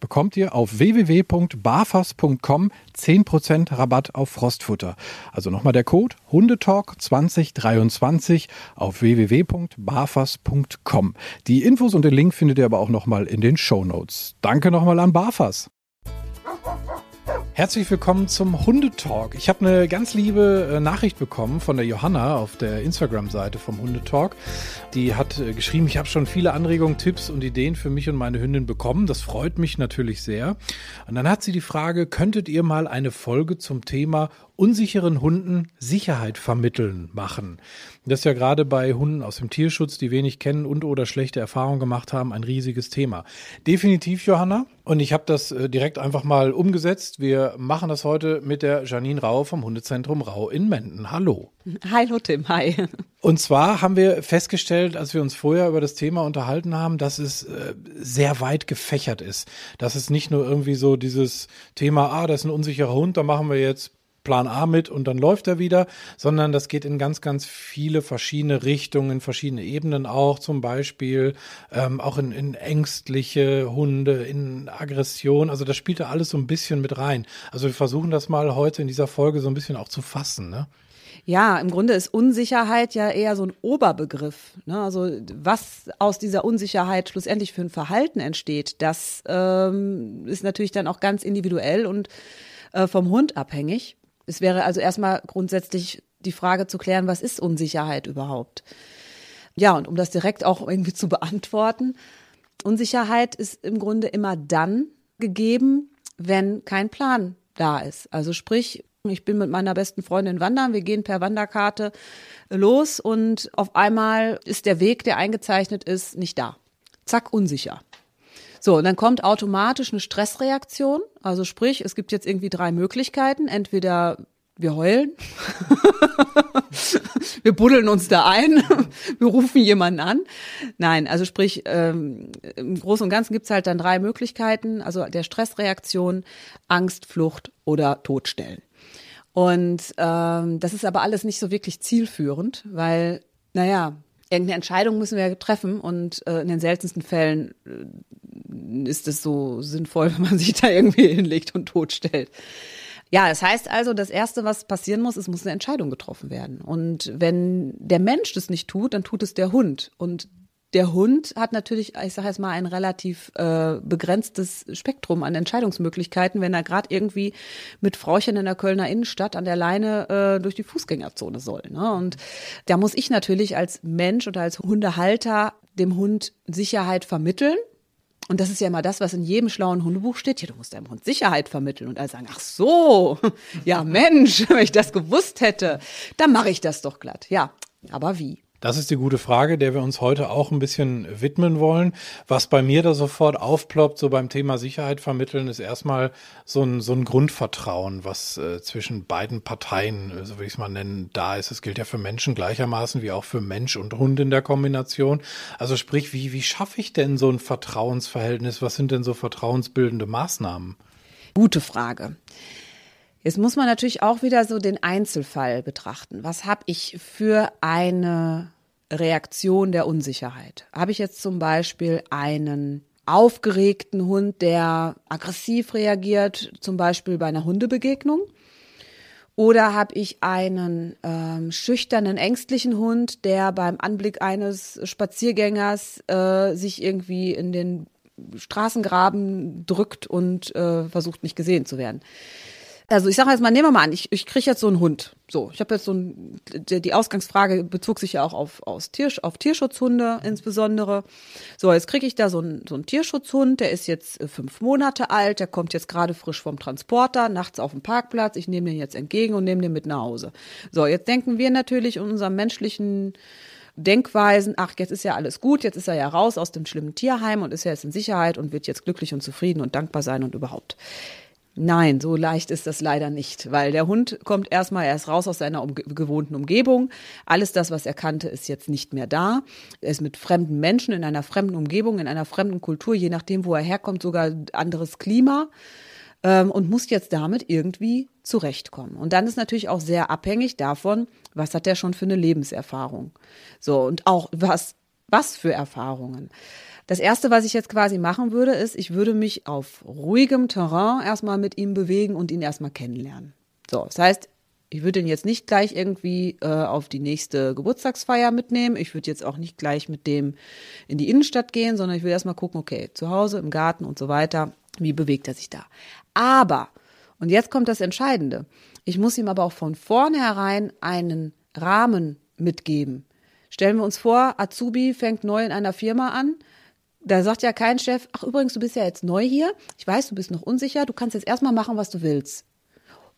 bekommt ihr auf www.barfas.com 10% Rabatt auf Frostfutter. Also nochmal der Code Hundetalk 2023 auf www.barfas.com. Die Infos und den Link findet ihr aber auch nochmal in den Show Notes. Danke nochmal an Barfas. Herzlich willkommen zum Hundetalk. Ich habe eine ganz liebe äh, Nachricht bekommen von der Johanna auf der Instagram-Seite vom Hundetalk. Die hat äh, geschrieben, ich habe schon viele Anregungen, Tipps und Ideen für mich und meine Hündin bekommen. Das freut mich natürlich sehr. Und dann hat sie die Frage, könntet ihr mal eine Folge zum Thema unsicheren Hunden Sicherheit vermitteln machen. Das ist ja gerade bei Hunden aus dem Tierschutz, die wenig kennen und oder schlechte Erfahrungen gemacht haben, ein riesiges Thema. Definitiv, Johanna. Und ich habe das äh, direkt einfach mal umgesetzt. Wir machen das heute mit der Janine Rau vom Hundezentrum Rau in Menden. Hallo. Hallo Tim, hi. Und zwar haben wir festgestellt, als wir uns vorher über das Thema unterhalten haben, dass es äh, sehr weit gefächert ist. Dass es nicht nur irgendwie so dieses Thema, ah, das ist ein unsicherer Hund, da machen wir jetzt Plan A mit und dann läuft er wieder, sondern das geht in ganz, ganz viele verschiedene Richtungen, verschiedene Ebenen auch, zum Beispiel ähm, auch in, in ängstliche Hunde, in Aggression. Also das spielt da alles so ein bisschen mit rein. Also wir versuchen das mal heute in dieser Folge so ein bisschen auch zu fassen. Ne? Ja, im Grunde ist Unsicherheit ja eher so ein Oberbegriff. Ne? Also was aus dieser Unsicherheit schlussendlich für ein Verhalten entsteht, das ähm, ist natürlich dann auch ganz individuell und äh, vom Hund abhängig. Es wäre also erstmal grundsätzlich die Frage zu klären, was ist Unsicherheit überhaupt? Ja, und um das direkt auch irgendwie zu beantworten, Unsicherheit ist im Grunde immer dann gegeben, wenn kein Plan da ist. Also sprich, ich bin mit meiner besten Freundin wandern, wir gehen per Wanderkarte los und auf einmal ist der Weg, der eingezeichnet ist, nicht da. Zack, unsicher. So, und dann kommt automatisch eine Stressreaktion. Also sprich, es gibt jetzt irgendwie drei Möglichkeiten. Entweder wir heulen, wir buddeln uns da ein, wir rufen jemanden an. Nein, also sprich, ähm, im Großen und Ganzen gibt's halt dann drei Möglichkeiten, also der Stressreaktion, Angst, Flucht oder Todstellen. Und ähm, das ist aber alles nicht so wirklich zielführend, weil, naja, irgendeine Entscheidung müssen wir treffen und äh, in den seltensten Fällen äh, ist es so sinnvoll, wenn man sich da irgendwie hinlegt und totstellt. Ja, das heißt also, das Erste, was passieren muss, es muss eine Entscheidung getroffen werden. Und wenn der Mensch das nicht tut, dann tut es der Hund. Und der Hund hat natürlich, ich sage jetzt mal, ein relativ äh, begrenztes Spektrum an Entscheidungsmöglichkeiten, wenn er gerade irgendwie mit Frauchen in der Kölner Innenstadt an der Leine äh, durch die Fußgängerzone soll. Ne? Und da muss ich natürlich als Mensch oder als Hundehalter dem Hund Sicherheit vermitteln. Und das ist ja immer das, was in jedem schlauen Hundebuch steht. Ja, du musst deinem Hund Sicherheit vermitteln. Und alle sagen, ach so, ja Mensch, wenn ich das gewusst hätte, dann mache ich das doch glatt. Ja, aber wie? Das ist die gute Frage, der wir uns heute auch ein bisschen widmen wollen. Was bei mir da sofort aufploppt, so beim Thema Sicherheit vermitteln, ist erstmal so ein, so ein Grundvertrauen, was äh, zwischen beiden Parteien, so will ich es mal nennen, da ist. Es gilt ja für Menschen gleichermaßen wie auch für Mensch und Hund in der Kombination. Also sprich, wie, wie schaffe ich denn so ein Vertrauensverhältnis? Was sind denn so vertrauensbildende Maßnahmen? Gute Frage. Jetzt muss man natürlich auch wieder so den Einzelfall betrachten. Was habe ich für eine Reaktion der Unsicherheit? Habe ich jetzt zum Beispiel einen aufgeregten Hund, der aggressiv reagiert, zum Beispiel bei einer Hundebegegnung? Oder habe ich einen ähm, schüchternen, ängstlichen Hund, der beim Anblick eines Spaziergängers äh, sich irgendwie in den Straßengraben drückt und äh, versucht nicht gesehen zu werden. Also ich sage jetzt mal, nehmen wir mal an, ich, ich kriege jetzt so einen Hund. So, ich habe jetzt so ein, die Ausgangsfrage bezog sich ja auch auf, aus Tier, auf Tierschutzhunde insbesondere. So, jetzt kriege ich da so einen, so einen Tierschutzhund, der ist jetzt äh, fünf Monate alt, der kommt jetzt gerade frisch vom Transporter, nachts auf dem Parkplatz, ich nehme den jetzt entgegen und nehme den mit nach Hause. So, jetzt denken wir natürlich in unserem menschlichen Denkweisen, ach, jetzt ist ja alles gut, jetzt ist er ja raus aus dem schlimmen Tierheim und ist ja jetzt in Sicherheit und wird jetzt glücklich und zufrieden und dankbar sein und überhaupt. Nein, so leicht ist das leider nicht, weil der Hund kommt erstmal erst raus aus seiner um gewohnten Umgebung. Alles das, was er kannte, ist jetzt nicht mehr da. Er ist mit fremden Menschen in einer fremden Umgebung, in einer fremden Kultur, je nachdem, wo er herkommt, sogar anderes Klima ähm, und muss jetzt damit irgendwie zurechtkommen. Und dann ist natürlich auch sehr abhängig davon, was hat er schon für eine Lebenserfahrung. So, und auch was, was für Erfahrungen. Das erste, was ich jetzt quasi machen würde, ist, ich würde mich auf ruhigem Terrain erstmal mit ihm bewegen und ihn erstmal kennenlernen. So, das heißt, ich würde ihn jetzt nicht gleich irgendwie äh, auf die nächste Geburtstagsfeier mitnehmen. Ich würde jetzt auch nicht gleich mit dem in die Innenstadt gehen, sondern ich würde erstmal gucken, okay, zu Hause, im Garten und so weiter, wie bewegt er sich da. Aber, und jetzt kommt das Entscheidende, ich muss ihm aber auch von vornherein einen Rahmen mitgeben. Stellen wir uns vor, Azubi fängt neu in einer Firma an da sagt ja kein Chef, ach übrigens, du bist ja jetzt neu hier. Ich weiß, du bist noch unsicher. Du kannst jetzt erstmal machen, was du willst.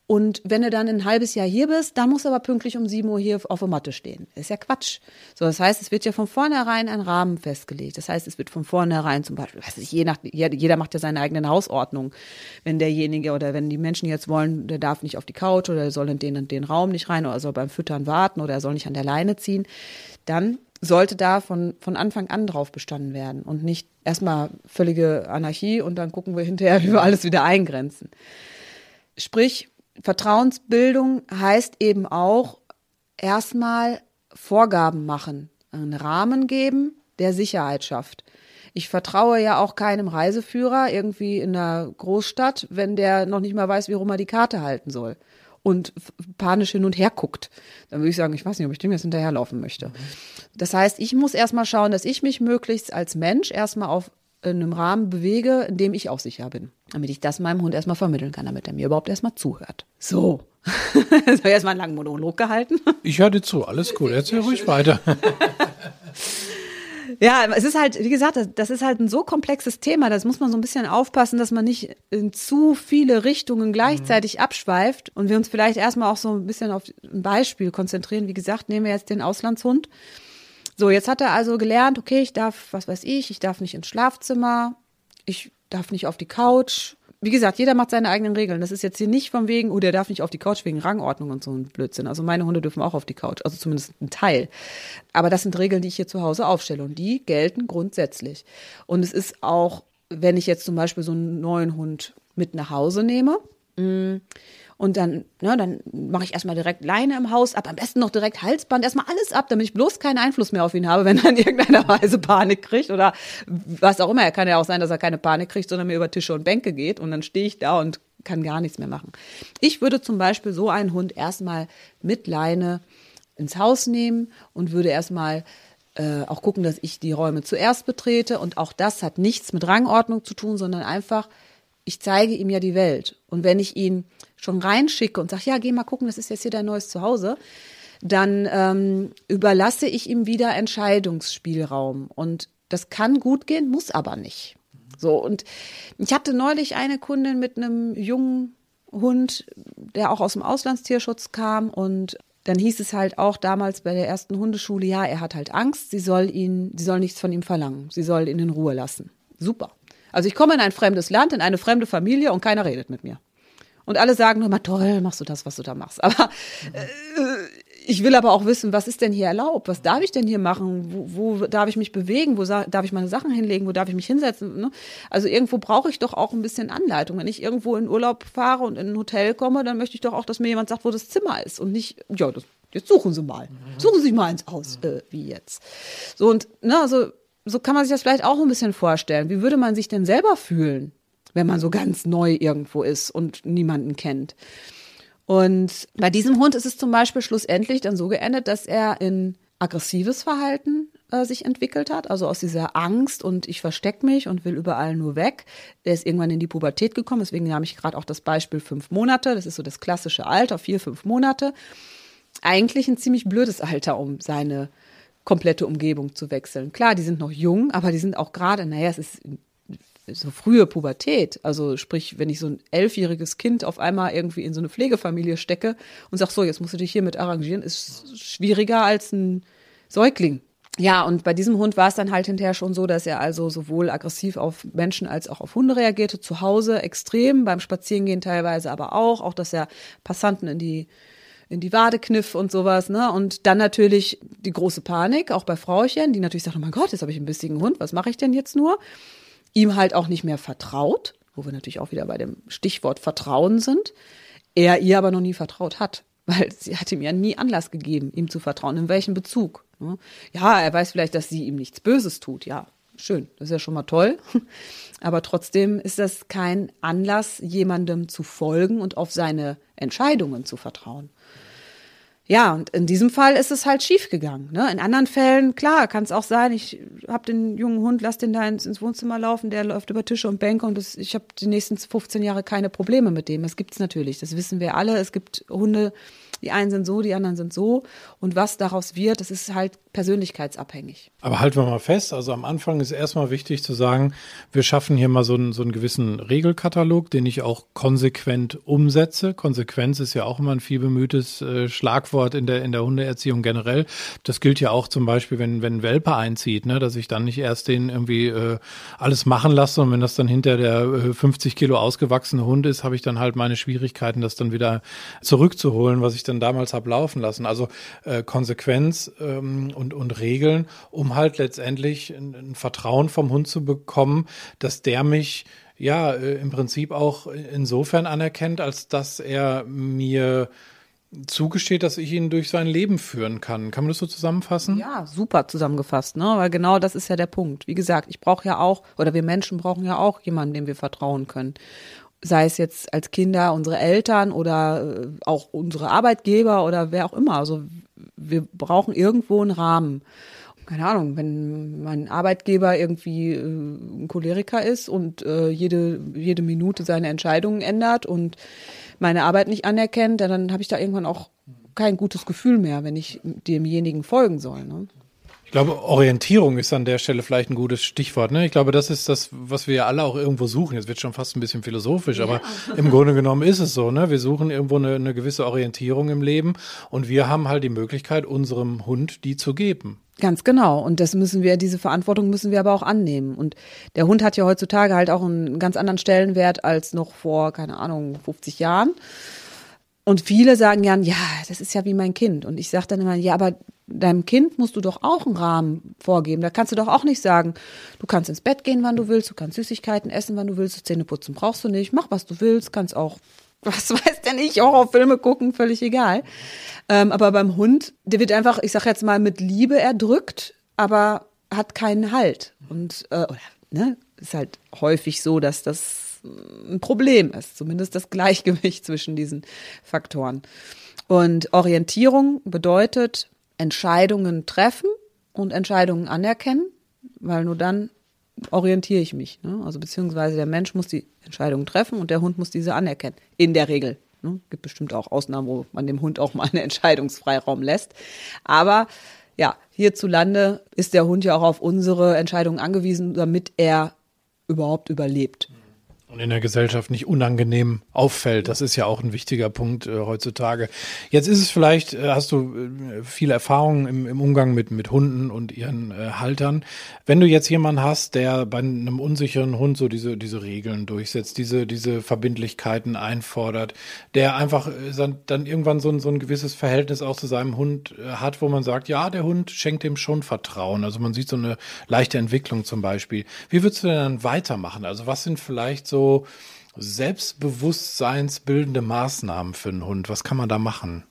Und wenn du dann ein halbes Jahr hier bist, dann musst du aber pünktlich um 7 Uhr hier auf der Matte stehen. ist ja Quatsch. So, das heißt, es wird ja von vornherein ein Rahmen festgelegt. Das heißt, es wird von vornherein zum Beispiel, weiß ich, je nach, jeder macht ja seine eigene Hausordnung. Wenn derjenige oder wenn die Menschen jetzt wollen, der darf nicht auf die Couch oder soll in den und den Raum nicht rein oder soll beim Füttern warten oder er soll nicht an der Leine ziehen, dann sollte da von, von Anfang an drauf bestanden werden und nicht erstmal völlige Anarchie und dann gucken wir hinterher, wie wir alles wieder eingrenzen. Sprich, Vertrauensbildung heißt eben auch erstmal Vorgaben machen, einen Rahmen geben, der Sicherheit schafft. Ich vertraue ja auch keinem Reiseführer irgendwie in einer Großstadt, wenn der noch nicht mal weiß, wie rum er die Karte halten soll und panisch hin und her guckt, dann würde ich sagen, ich weiß nicht, ob ich dem jetzt hinterherlaufen möchte. Das heißt, ich muss erstmal schauen, dass ich mich möglichst als Mensch erstmal auf in einem Rahmen bewege, in dem ich auch sicher bin. Damit ich das meinem Hund erstmal vermitteln kann, damit er mir überhaupt erstmal zuhört. So. Jetzt habe ich erstmal einen langen Monolog gehalten. Ich höre dir zu, alles gut, erzähl ruhig weiter. Ja, es ist halt, wie gesagt, das ist halt ein so komplexes Thema, das muss man so ein bisschen aufpassen, dass man nicht in zu viele Richtungen gleichzeitig mhm. abschweift und wir uns vielleicht erstmal auch so ein bisschen auf ein Beispiel konzentrieren. Wie gesagt, nehmen wir jetzt den Auslandshund. So, jetzt hat er also gelernt, okay, ich darf, was weiß ich, ich darf nicht ins Schlafzimmer, ich darf nicht auf die Couch, wie gesagt, jeder macht seine eigenen Regeln. Das ist jetzt hier nicht von wegen, oh, der darf nicht auf die Couch wegen Rangordnung und so ein Blödsinn. Also meine Hunde dürfen auch auf die Couch, also zumindest ein Teil. Aber das sind Regeln, die ich hier zu Hause aufstelle und die gelten grundsätzlich. Und es ist auch, wenn ich jetzt zum Beispiel so einen neuen Hund mit nach Hause nehme, mm, und dann, ne, dann mache ich erstmal direkt Leine im Haus ab, am besten noch direkt Halsband, erstmal alles ab, damit ich bloß keinen Einfluss mehr auf ihn habe, wenn er in irgendeiner Weise Panik kriegt oder was auch immer. Er kann ja auch sein, dass er keine Panik kriegt, sondern mir über Tische und Bänke geht und dann stehe ich da und kann gar nichts mehr machen. Ich würde zum Beispiel so einen Hund erstmal mit Leine ins Haus nehmen und würde erstmal äh, auch gucken, dass ich die Räume zuerst betrete. Und auch das hat nichts mit Rangordnung zu tun, sondern einfach, ich zeige ihm ja die Welt. Und wenn ich ihn schon reinschicke und sage, ja, geh mal gucken, das ist jetzt hier dein neues Zuhause, dann ähm, überlasse ich ihm wieder Entscheidungsspielraum. Und das kann gut gehen, muss aber nicht. So, und ich hatte neulich eine Kundin mit einem jungen Hund, der auch aus dem Auslandstierschutz kam und dann hieß es halt auch damals bei der ersten Hundeschule, ja, er hat halt Angst, sie soll ihn, sie soll nichts von ihm verlangen, sie soll ihn in Ruhe lassen. Super. Also ich komme in ein fremdes Land, in eine fremde Familie und keiner redet mit mir. Und alle sagen nur mal, toll, machst du das, was du da machst. Aber äh, ich will aber auch wissen, was ist denn hier erlaubt? Was darf ich denn hier machen? Wo, wo darf ich mich bewegen? Wo darf ich meine Sachen hinlegen? Wo darf ich mich hinsetzen? Ne? Also irgendwo brauche ich doch auch ein bisschen Anleitung. Wenn ich irgendwo in Urlaub fahre und in ein Hotel komme, dann möchte ich doch auch, dass mir jemand sagt, wo das Zimmer ist und nicht, ja, das, jetzt suchen Sie mal. Suchen Sie mal ins Haus, äh, wie jetzt. So und, ne, also, so kann man sich das vielleicht auch ein bisschen vorstellen. Wie würde man sich denn selber fühlen? Wenn man so ganz neu irgendwo ist und niemanden kennt. Und bei diesem Hund ist es zum Beispiel schlussendlich dann so geendet, dass er in aggressives Verhalten äh, sich entwickelt hat, also aus dieser Angst und ich verstecke mich und will überall nur weg. Der ist irgendwann in die Pubertät gekommen, deswegen habe ich gerade auch das Beispiel fünf Monate, das ist so das klassische Alter, vier, fünf Monate. Eigentlich ein ziemlich blödes Alter, um seine komplette Umgebung zu wechseln. Klar, die sind noch jung, aber die sind auch gerade, naja, es ist so frühe Pubertät. Also sprich, wenn ich so ein elfjähriges Kind auf einmal irgendwie in so eine Pflegefamilie stecke und sag so, jetzt musst du dich hiermit arrangieren, ist schwieriger als ein Säugling. Ja, und bei diesem Hund war es dann halt hinterher schon so, dass er also sowohl aggressiv auf Menschen als auch auf Hunde reagierte, zu Hause extrem, beim Spazierengehen teilweise aber auch, auch dass er Passanten in die in die Wade kniff und sowas, ne? Und dann natürlich die große Panik, auch bei Frauchen, die natürlich sagt, oh mein Gott, jetzt habe ich einen bissigen Hund, was mache ich denn jetzt nur? Ihm halt auch nicht mehr vertraut, wo wir natürlich auch wieder bei dem Stichwort Vertrauen sind. Er ihr aber noch nie vertraut hat, weil sie hat ihm ja nie Anlass gegeben, ihm zu vertrauen. In welchem Bezug? Ne? Ja, er weiß vielleicht, dass sie ihm nichts Böses tut. Ja, schön, das ist ja schon mal toll. Aber trotzdem ist das kein Anlass, jemandem zu folgen und auf seine Entscheidungen zu vertrauen. Ja, und in diesem Fall ist es halt schief gegangen. Ne? In anderen Fällen, klar, kann es auch sein, ich habe den jungen Hund, lass den da ins, ins, Wohnzimmer laufen, der läuft über Tische und Bänke und das, ich habe die nächsten 15 Jahre keine Probleme mit dem. Das gibt's natürlich, das wissen wir alle. Es gibt Hunde, die einen sind so, die anderen sind so. Und was daraus wird, das ist halt persönlichkeitsabhängig. Aber halten wir mal fest, also am Anfang ist erstmal wichtig zu sagen, wir schaffen hier mal so einen, so einen gewissen Regelkatalog, den ich auch konsequent umsetze. Konsequenz ist ja auch immer ein viel bemühtes äh, Schlagwort in der, in der Hundeerziehung generell. Das gilt ja auch zum Beispiel, wenn, wenn Welpe einzieht, ne, dass ich dann nicht erst den irgendwie äh, alles machen lasse, und wenn das dann hinter der äh, 50 Kilo ausgewachsene Hund ist, habe ich dann halt meine Schwierigkeiten, das dann wieder zurückzuholen, was ich dann damals habe laufen lassen. Also äh, Konsequenz ähm, und, und Regeln, um halt letztendlich ein, ein Vertrauen vom Hund zu bekommen, dass der mich ja äh, im Prinzip auch insofern anerkennt, als dass er mir zugesteht, dass ich ihn durch sein Leben führen kann. Kann man das so zusammenfassen? Ja, super zusammengefasst, ne? Weil genau das ist ja der Punkt. Wie gesagt, ich brauche ja auch, oder wir Menschen brauchen ja auch jemanden, dem wir vertrauen können sei es jetzt als Kinder unsere Eltern oder äh, auch unsere Arbeitgeber oder wer auch immer. Also wir brauchen irgendwo einen Rahmen. Keine Ahnung, wenn mein Arbeitgeber irgendwie äh, ein Choleriker ist und äh, jede, jede Minute seine Entscheidungen ändert und meine Arbeit nicht anerkennt, dann habe ich da irgendwann auch kein gutes Gefühl mehr, wenn ich demjenigen folgen soll. Ne? Ich glaube, Orientierung ist an der Stelle vielleicht ein gutes Stichwort. Ne? Ich glaube, das ist das, was wir ja alle auch irgendwo suchen. Jetzt wird schon fast ein bisschen philosophisch, ja. aber im Grunde genommen ist es so. Ne? Wir suchen irgendwo eine, eine gewisse Orientierung im Leben und wir haben halt die Möglichkeit, unserem Hund die zu geben. Ganz genau. Und das müssen wir, diese Verantwortung müssen wir aber auch annehmen. Und der Hund hat ja heutzutage halt auch einen ganz anderen Stellenwert als noch vor, keine Ahnung, 50 Jahren. Und viele sagen ja, ja, das ist ja wie mein Kind. Und ich sage dann immer, ja, aber deinem Kind musst du doch auch einen Rahmen vorgeben. Da kannst du doch auch nicht sagen, du kannst ins Bett gehen, wann du willst, du kannst Süßigkeiten essen, wann du willst, Zähne putzen brauchst du nicht, mach was du willst, kannst auch, was weiß denn ich, Horrorfilme gucken, völlig egal. Ähm, aber beim Hund, der wird einfach, ich sag jetzt mal, mit Liebe erdrückt, aber hat keinen Halt. Und, äh, oder, ne, ist halt häufig so, dass das ein Problem ist, zumindest das Gleichgewicht zwischen diesen Faktoren. Und Orientierung bedeutet, Entscheidungen treffen und Entscheidungen anerkennen, weil nur dann orientiere ich mich. Ne? Also beziehungsweise der Mensch muss die Entscheidungen treffen und der Hund muss diese anerkennen. In der Regel. Ne? Gibt bestimmt auch Ausnahmen, wo man dem Hund auch mal einen Entscheidungsfreiraum lässt. Aber ja, hierzulande ist der Hund ja auch auf unsere Entscheidungen angewiesen, damit er überhaupt überlebt und in der Gesellschaft nicht unangenehm auffällt. Das ist ja auch ein wichtiger Punkt äh, heutzutage. Jetzt ist es vielleicht, äh, hast du äh, viel Erfahrung im, im, Umgang mit, mit Hunden und ihren äh, Haltern. Wenn du jetzt jemanden hast, der bei einem unsicheren Hund so diese, diese Regeln durchsetzt, diese, diese Verbindlichkeiten einfordert, der einfach äh, dann irgendwann so ein, so ein gewisses Verhältnis auch zu seinem Hund äh, hat, wo man sagt, ja, der Hund schenkt dem schon Vertrauen. Also man sieht so eine leichte Entwicklung zum Beispiel. Wie würdest du denn dann weitermachen? Also was sind vielleicht so selbstbewusstseinsbildende Maßnahmen für einen Hund? Was kann man da machen?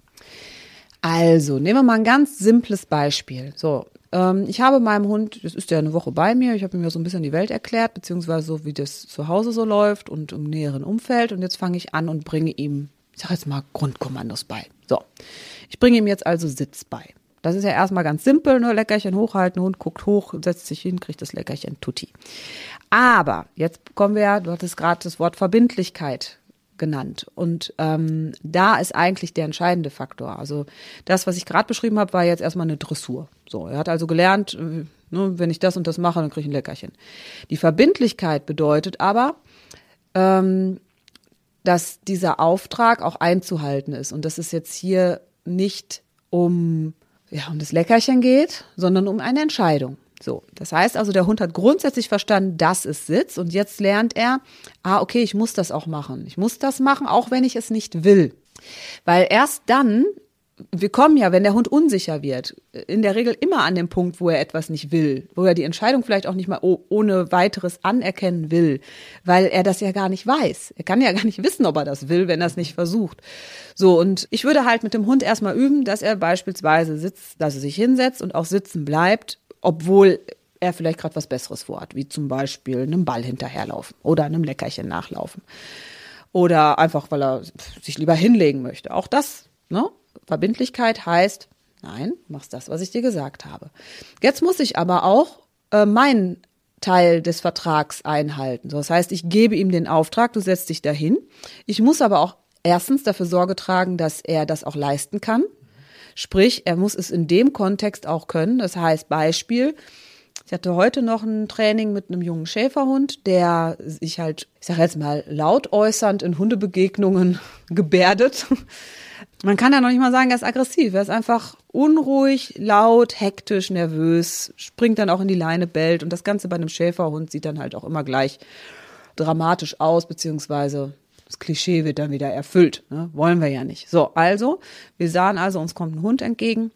Also, nehmen wir mal ein ganz simples Beispiel. So, ähm, ich habe meinem Hund, das ist ja eine Woche bei mir, ich habe ihm ja so ein bisschen die Welt erklärt, beziehungsweise so, wie das zu Hause so läuft und im näheren Umfeld. Und jetzt fange ich an und bringe ihm, ich sage jetzt mal, Grundkommandos bei. So, ich bringe ihm jetzt also Sitz bei. Das ist ja erstmal ganz simpel, nur Leckerchen hochhalten, Hund guckt hoch, setzt sich hin, kriegt das Leckerchen, tutti. Aber jetzt kommen wir, du hattest gerade das Wort Verbindlichkeit genannt. Und ähm, da ist eigentlich der entscheidende Faktor. Also das, was ich gerade beschrieben habe, war jetzt erstmal eine Dressur. So, er hat also gelernt, äh, ne, wenn ich das und das mache, dann kriege ich ein Leckerchen. Die Verbindlichkeit bedeutet aber, ähm, dass dieser Auftrag auch einzuhalten ist. Und dass es jetzt hier nicht um, ja, um das Leckerchen geht, sondern um eine Entscheidung. So, das heißt also, der Hund hat grundsätzlich verstanden, dass es sitzt und jetzt lernt er, ah, okay, ich muss das auch machen. Ich muss das machen, auch wenn ich es nicht will. Weil erst dann wir kommen ja, wenn der Hund unsicher wird, in der Regel immer an dem Punkt, wo er etwas nicht will, wo er die Entscheidung vielleicht auch nicht mal ohne weiteres anerkennen will, weil er das ja gar nicht weiß. Er kann ja gar nicht wissen, ob er das will, wenn er es nicht versucht. So, und ich würde halt mit dem Hund erstmal üben, dass er beispielsweise sitzt, dass er sich hinsetzt und auch sitzen bleibt, obwohl er vielleicht gerade was Besseres vorhat, wie zum Beispiel einem Ball hinterherlaufen oder einem Leckerchen nachlaufen. Oder einfach, weil er sich lieber hinlegen möchte. Auch das, ne? Verbindlichkeit heißt, nein, machst das, was ich dir gesagt habe. Jetzt muss ich aber auch äh, meinen Teil des Vertrags einhalten. So, das heißt, ich gebe ihm den Auftrag, du setzt dich dahin. Ich muss aber auch erstens dafür Sorge tragen, dass er das auch leisten kann. Sprich, er muss es in dem Kontext auch können. Das heißt, Beispiel, ich hatte heute noch ein Training mit einem jungen Schäferhund, der sich halt, ich sage jetzt mal, laut äußernd in Hundebegegnungen gebärdet. Man kann ja noch nicht mal sagen, er ist aggressiv. Er ist einfach unruhig, laut, hektisch, nervös, springt dann auch in die Leine, bellt. Und das Ganze bei einem Schäferhund sieht dann halt auch immer gleich dramatisch aus, beziehungsweise das Klischee wird dann wieder erfüllt. Ne? Wollen wir ja nicht. So, also, wir sahen also, uns kommt ein Hund entgegen.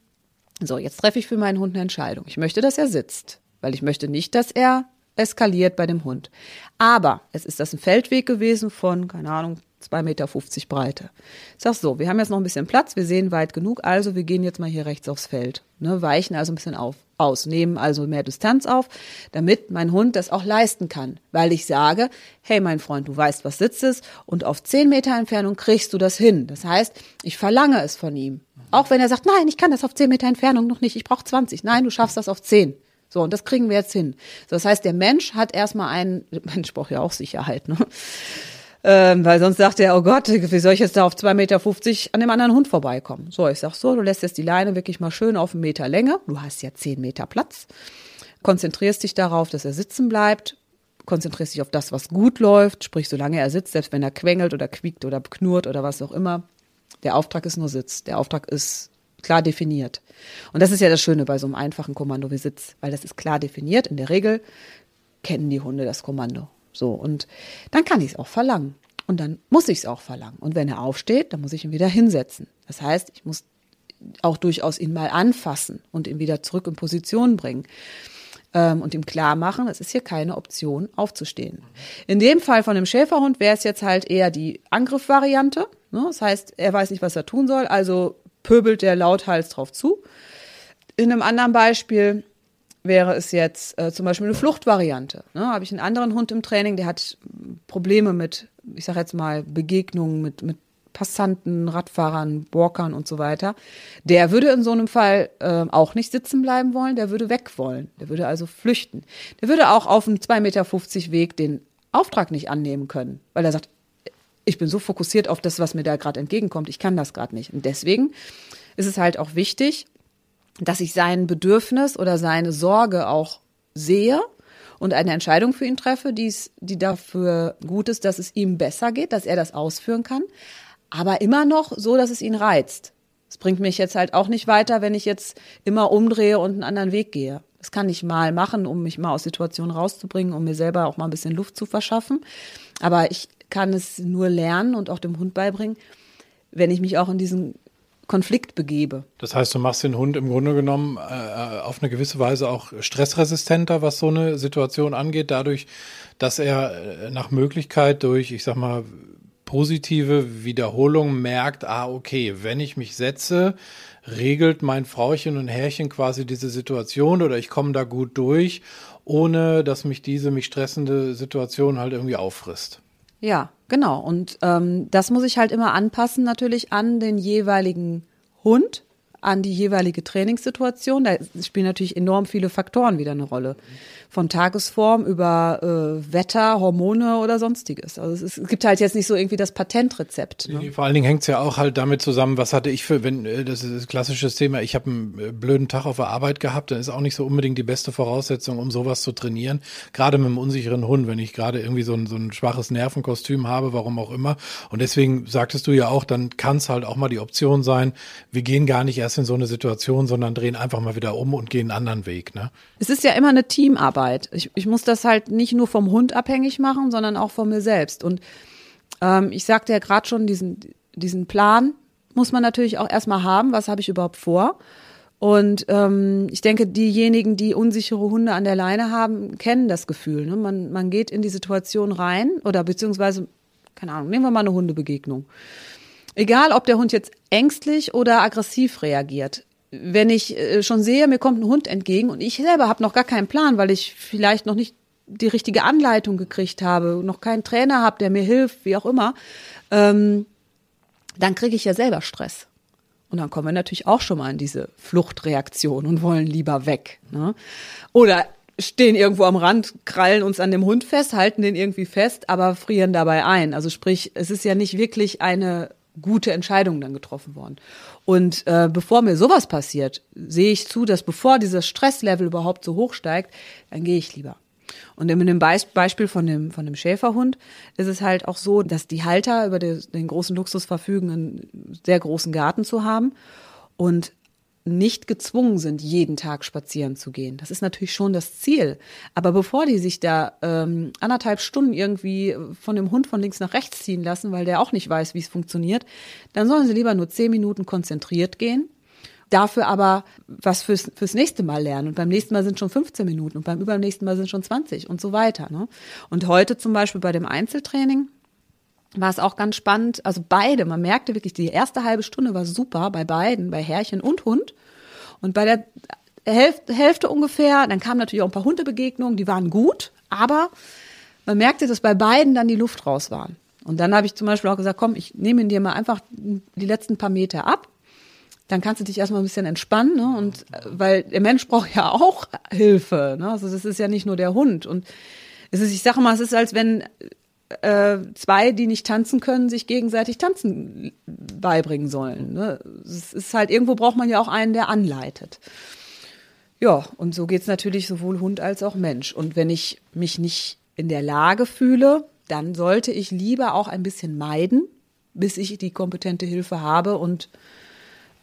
So, jetzt treffe ich für meinen Hund eine Entscheidung. Ich möchte, dass er sitzt, weil ich möchte nicht, dass er eskaliert bei dem Hund. Aber es ist das ein Feldweg gewesen von, keine Ahnung, 2,50 Meter Breite. Ich sag so, wir haben jetzt noch ein bisschen Platz, wir sehen weit genug, also wir gehen jetzt mal hier rechts aufs Feld. Ne, weichen also ein bisschen auf, aus, nehmen also mehr Distanz auf, damit mein Hund das auch leisten kann. Weil ich sage, hey mein Freund, du weißt, was Sitz ist und auf 10 Meter Entfernung kriegst du das hin. Das heißt, ich verlange es von ihm. Auch wenn er sagt, nein, ich kann das auf 10 Meter Entfernung noch nicht, ich brauche 20. Nein, du schaffst das auf 10. So, und das kriegen wir jetzt hin. So, das heißt, der Mensch hat erstmal einen, Mensch braucht ja auch Sicherheit, ne? Ähm, weil sonst sagt er, oh Gott, wie soll ich jetzt da auf 2,50 Meter an dem anderen Hund vorbeikommen? So, ich sag so, du lässt jetzt die Leine wirklich mal schön auf einen Meter Länge. Du hast ja 10 Meter Platz. Konzentrierst dich darauf, dass er sitzen bleibt. Konzentrierst dich auf das, was gut läuft. Sprich, solange er sitzt, selbst wenn er quengelt oder quiekt oder knurrt oder was auch immer. Der Auftrag ist nur Sitz. Der Auftrag ist klar definiert. Und das ist ja das Schöne bei so einem einfachen Kommando wie Sitz, weil das ist klar definiert. In der Regel kennen die Hunde das Kommando. So, und dann kann ich es auch verlangen. Und dann muss ich es auch verlangen. Und wenn er aufsteht, dann muss ich ihn wieder hinsetzen. Das heißt, ich muss auch durchaus ihn mal anfassen und ihn wieder zurück in Position bringen ähm, und ihm klar machen, es ist hier keine Option, aufzustehen. In dem Fall von dem Schäferhund wäre es jetzt halt eher die Angriffvariante. Ne? Das heißt, er weiß nicht, was er tun soll, also pöbelt der lauthals drauf zu. In einem anderen Beispiel wäre es jetzt äh, zum Beispiel eine Fluchtvariante. Ne? Habe ich einen anderen Hund im Training, der hat Probleme mit, ich sage jetzt mal, Begegnungen mit, mit Passanten, Radfahrern, Walkern und so weiter. Der würde in so einem Fall äh, auch nicht sitzen bleiben wollen, der würde weg wollen. Der würde also flüchten. Der würde auch auf einem 2,50 Meter Weg den Auftrag nicht annehmen können, weil er sagt, ich bin so fokussiert auf das, was mir da gerade entgegenkommt, ich kann das gerade nicht. Und deswegen ist es halt auch wichtig, dass ich sein Bedürfnis oder seine Sorge auch sehe und eine Entscheidung für ihn treffe, die's, die dafür gut ist, dass es ihm besser geht, dass er das ausführen kann, aber immer noch so, dass es ihn reizt. Es bringt mich jetzt halt auch nicht weiter, wenn ich jetzt immer umdrehe und einen anderen Weg gehe. Das kann ich mal machen, um mich mal aus Situationen rauszubringen, um mir selber auch mal ein bisschen Luft zu verschaffen. Aber ich kann es nur lernen und auch dem Hund beibringen, wenn ich mich auch in diesen Konflikt begebe. Das heißt, du machst den Hund im Grunde genommen äh, auf eine gewisse Weise auch stressresistenter, was so eine Situation angeht, dadurch, dass er äh, nach Möglichkeit durch, ich sag mal, positive Wiederholung merkt, ah, okay, wenn ich mich setze, regelt mein Frauchen und Herrchen quasi diese Situation oder ich komme da gut durch, ohne dass mich diese mich stressende Situation halt irgendwie auffrisst. Ja, genau. Und ähm, das muss ich halt immer anpassen natürlich an den jeweiligen Hund. An die jeweilige Trainingssituation. Da spielen natürlich enorm viele Faktoren wieder eine Rolle. Von Tagesform über äh, Wetter, Hormone oder sonstiges. Also es, ist, es, gibt halt jetzt nicht so irgendwie das Patentrezept. Ne? Vor allen Dingen hängt es ja auch halt damit zusammen, was hatte ich für, wenn, äh, das ist das klassische Thema, ich habe einen äh, blöden Tag auf der Arbeit gehabt, dann ist auch nicht so unbedingt die beste Voraussetzung, um sowas zu trainieren. Gerade mit einem unsicheren Hund, wenn ich gerade irgendwie so ein, so ein schwaches Nervenkostüm habe, warum auch immer. Und deswegen sagtest du ja auch, dann kann es halt auch mal die Option sein, wir gehen gar nicht erst in so eine Situation, sondern drehen einfach mal wieder um und gehen einen anderen Weg. Ne? Es ist ja immer eine Teamarbeit. Ich, ich muss das halt nicht nur vom Hund abhängig machen, sondern auch von mir selbst. Und ähm, ich sagte ja gerade schon, diesen, diesen Plan muss man natürlich auch erstmal haben, was habe ich überhaupt vor. Und ähm, ich denke, diejenigen, die unsichere Hunde an der Leine haben, kennen das Gefühl. Ne? Man, man geht in die Situation rein oder beziehungsweise, keine Ahnung, nehmen wir mal eine Hundebegegnung. Egal, ob der Hund jetzt ängstlich oder aggressiv reagiert. Wenn ich äh, schon sehe, mir kommt ein Hund entgegen und ich selber habe noch gar keinen Plan, weil ich vielleicht noch nicht die richtige Anleitung gekriegt habe, noch keinen Trainer habe, der mir hilft, wie auch immer, ähm, dann kriege ich ja selber Stress. Und dann kommen wir natürlich auch schon mal in diese Fluchtreaktion und wollen lieber weg. Ne? Oder stehen irgendwo am Rand, krallen uns an dem Hund fest, halten den irgendwie fest, aber frieren dabei ein. Also sprich, es ist ja nicht wirklich eine gute Entscheidungen dann getroffen worden. Und äh, bevor mir sowas passiert, sehe ich zu, dass bevor dieses Stresslevel überhaupt so hoch steigt, dann gehe ich lieber. Und in dem Beispiel von dem, von dem Schäferhund ist es halt auch so, dass die Halter über den großen Luxus verfügen, einen sehr großen Garten zu haben. Und nicht gezwungen sind, jeden Tag spazieren zu gehen. Das ist natürlich schon das Ziel. Aber bevor die sich da ähm, anderthalb Stunden irgendwie von dem Hund von links nach rechts ziehen lassen, weil der auch nicht weiß, wie es funktioniert, dann sollen sie lieber nur zehn Minuten konzentriert gehen. Dafür aber was fürs, fürs nächste Mal lernen. Und beim nächsten Mal sind schon 15 Minuten und beim übernächsten Mal sind schon 20 und so weiter. Ne? Und heute zum Beispiel bei dem Einzeltraining war es auch ganz spannend. Also beide, man merkte wirklich, die erste halbe Stunde war super bei beiden, bei Herrchen und Hund. Und bei der Hälfte, Hälfte ungefähr, dann kamen natürlich auch ein paar Hundebegegnungen, die waren gut, aber man merkte, dass bei beiden dann die Luft raus war. Und dann habe ich zum Beispiel auch gesagt, komm, ich nehme dir mal einfach die letzten paar Meter ab. Dann kannst du dich erstmal ein bisschen entspannen, ne? Und weil der Mensch braucht ja auch Hilfe. Ne? Also das ist ja nicht nur der Hund. Und es ist, ich sage mal, es ist, als wenn äh, zwei, die nicht tanzen können, sich gegenseitig tanzen beibringen sollen. Ne? Es ist halt, irgendwo braucht man ja auch einen, der anleitet. Ja, und so geht's natürlich sowohl Hund als auch Mensch. Und wenn ich mich nicht in der Lage fühle, dann sollte ich lieber auch ein bisschen meiden, bis ich die kompetente Hilfe habe und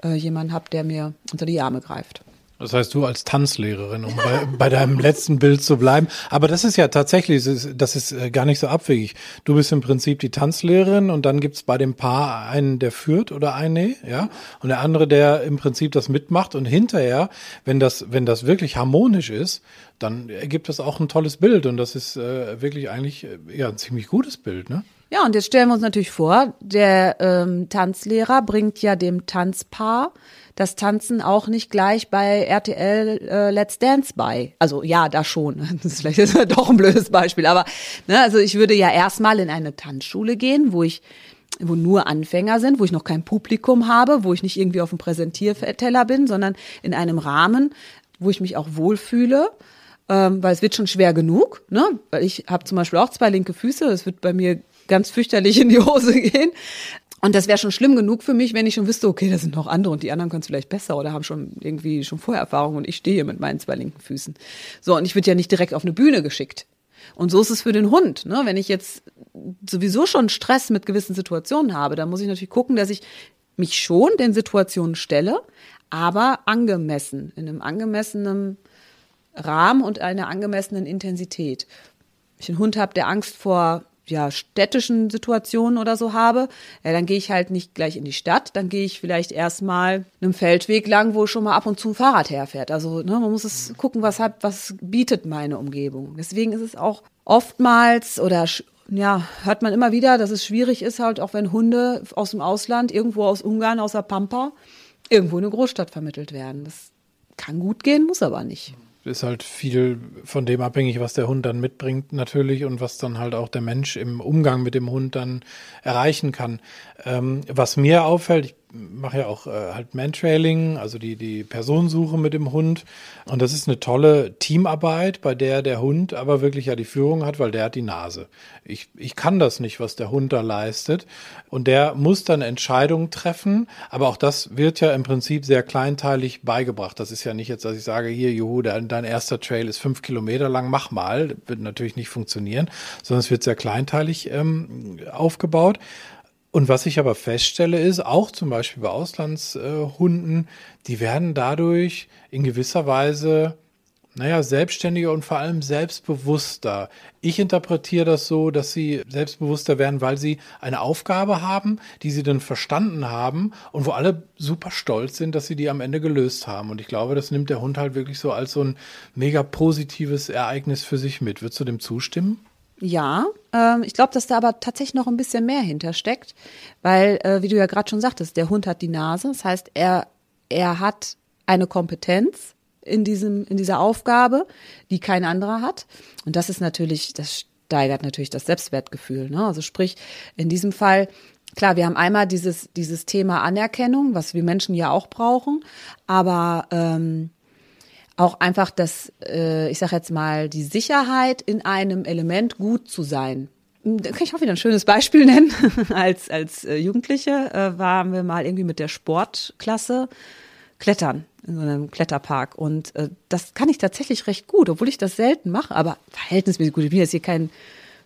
äh, jemanden habe, der mir unter die Arme greift. Das heißt, du als Tanzlehrerin, um bei, bei deinem letzten Bild zu bleiben. Aber das ist ja tatsächlich, das ist, das ist äh, gar nicht so abwegig. Du bist im Prinzip die Tanzlehrerin und dann gibt's bei dem Paar einen, der führt oder eine, ja, und der andere, der im Prinzip das mitmacht. Und hinterher, wenn das, wenn das wirklich harmonisch ist, dann ergibt das auch ein tolles Bild. Und das ist äh, wirklich eigentlich äh, ja ein ziemlich gutes Bild, ne? Ja, und jetzt stellen wir uns natürlich vor, der ähm, Tanzlehrer bringt ja dem Tanzpaar das Tanzen auch nicht gleich bei RTL äh, Let's Dance bei. Also ja, da schon. Das ist vielleicht ist doch ein blödes Beispiel, aber ne, also ich würde ja erstmal in eine Tanzschule gehen, wo ich wo nur Anfänger sind, wo ich noch kein Publikum habe, wo ich nicht irgendwie auf dem Präsentierteller bin, sondern in einem Rahmen, wo ich mich auch wohlfühle ähm, weil es wird schon schwer genug, ne? Weil ich habe zum Beispiel auch zwei linke Füße, es wird bei mir ganz fürchterlich in die Hose gehen. Und das wäre schon schlimm genug für mich, wenn ich schon wüsste, okay, da sind noch andere und die anderen können es vielleicht besser oder haben schon irgendwie schon Vorerfahrung und ich stehe hier mit meinen zwei linken Füßen. So, und ich würde ja nicht direkt auf eine Bühne geschickt. Und so ist es für den Hund. Ne? Wenn ich jetzt sowieso schon Stress mit gewissen Situationen habe, dann muss ich natürlich gucken, dass ich mich schon den Situationen stelle, aber angemessen, in einem angemessenen Rahmen und einer angemessenen Intensität. Wenn ich einen Hund habe, der Angst vor ja, städtischen Situationen oder so habe, ja, dann gehe ich halt nicht gleich in die Stadt, dann gehe ich vielleicht erstmal einem Feldweg lang, wo schon mal ab und zu ein Fahrrad herfährt. Also ne, man muss es gucken, was hat, was bietet meine Umgebung. Deswegen ist es auch oftmals oder ja, hört man immer wieder, dass es schwierig ist, halt auch wenn Hunde aus dem Ausland, irgendwo aus Ungarn, aus der Pampa, irgendwo in eine Großstadt vermittelt werden. Das kann gut gehen, muss aber nicht ist halt viel von dem abhängig, was der Hund dann mitbringt natürlich und was dann halt auch der Mensch im Umgang mit dem Hund dann erreichen kann. Ähm, was mir auffällt, ich mache ja auch äh, halt Mantrailing, also die, die Personensuche mit dem Hund. Und das ist eine tolle Teamarbeit, bei der der Hund aber wirklich ja die Führung hat, weil der hat die Nase. Ich, ich kann das nicht, was der Hund da leistet. Und der muss dann Entscheidungen treffen. Aber auch das wird ja im Prinzip sehr kleinteilig beigebracht. Das ist ja nicht jetzt, dass ich sage, hier, juhu, dein, dein erster Trail ist fünf Kilometer lang, mach mal. Das wird natürlich nicht funktionieren, sondern es wird sehr kleinteilig ähm, aufgebaut. Und was ich aber feststelle, ist, auch zum Beispiel bei Auslandshunden, die werden dadurch in gewisser Weise, naja, selbstständiger und vor allem selbstbewusster. Ich interpretiere das so, dass sie selbstbewusster werden, weil sie eine Aufgabe haben, die sie dann verstanden haben und wo alle super stolz sind, dass sie die am Ende gelöst haben. Und ich glaube, das nimmt der Hund halt wirklich so als so ein mega positives Ereignis für sich mit. Würdest du dem zustimmen? Ja, ähm, ich glaube, dass da aber tatsächlich noch ein bisschen mehr hintersteckt, weil, äh, wie du ja gerade schon sagtest, der Hund hat die Nase. Das heißt, er, er hat eine Kompetenz in diesem, in dieser Aufgabe, die kein anderer hat. Und das ist natürlich, das steigert natürlich das Selbstwertgefühl. Ne? Also sprich, in diesem Fall, klar, wir haben einmal dieses, dieses Thema Anerkennung, was wir Menschen ja auch brauchen, aber ähm, auch einfach das, äh, ich sage jetzt mal, die Sicherheit in einem Element gut zu sein. Da kann ich auch wieder ein schönes Beispiel nennen. als als äh, Jugendliche äh, waren wir mal irgendwie mit der Sportklasse klettern in so einem Kletterpark und äh, das kann ich tatsächlich recht gut, obwohl ich das selten mache, aber verhältnismäßig gut. Ich bin jetzt hier kein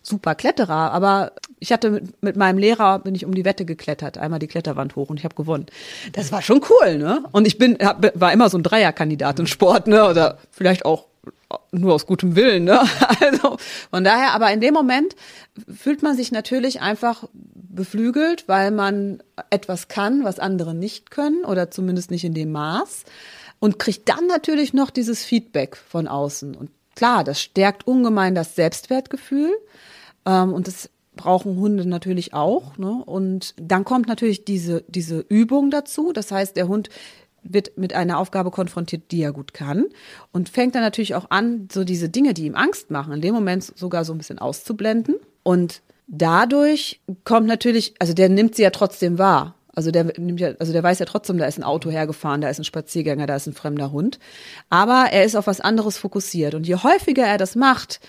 super Kletterer, aber ich hatte mit, mit meinem Lehrer bin ich um die Wette geklettert, einmal die Kletterwand hoch und ich habe gewonnen. Das war schon cool, ne? Und ich bin hab, war immer so ein Dreierkandidat in Sport, ne? Oder vielleicht auch nur aus gutem Willen, ne? Also von daher, aber in dem Moment fühlt man sich natürlich einfach beflügelt, weil man etwas kann, was andere nicht können oder zumindest nicht in dem Maß und kriegt dann natürlich noch dieses Feedback von außen und klar, das stärkt ungemein das Selbstwertgefühl ähm, und das brauchen Hunde natürlich auch. Ne? Und dann kommt natürlich diese, diese Übung dazu. Das heißt, der Hund wird mit einer Aufgabe konfrontiert, die er gut kann und fängt dann natürlich auch an, so diese Dinge, die ihm Angst machen, in dem Moment sogar so ein bisschen auszublenden. Und dadurch kommt natürlich, also der nimmt sie ja trotzdem wahr. Also der nimmt ja, also der weiß ja trotzdem, da ist ein Auto hergefahren, da ist ein Spaziergänger, da ist ein fremder Hund. Aber er ist auf was anderes fokussiert. Und je häufiger er das macht,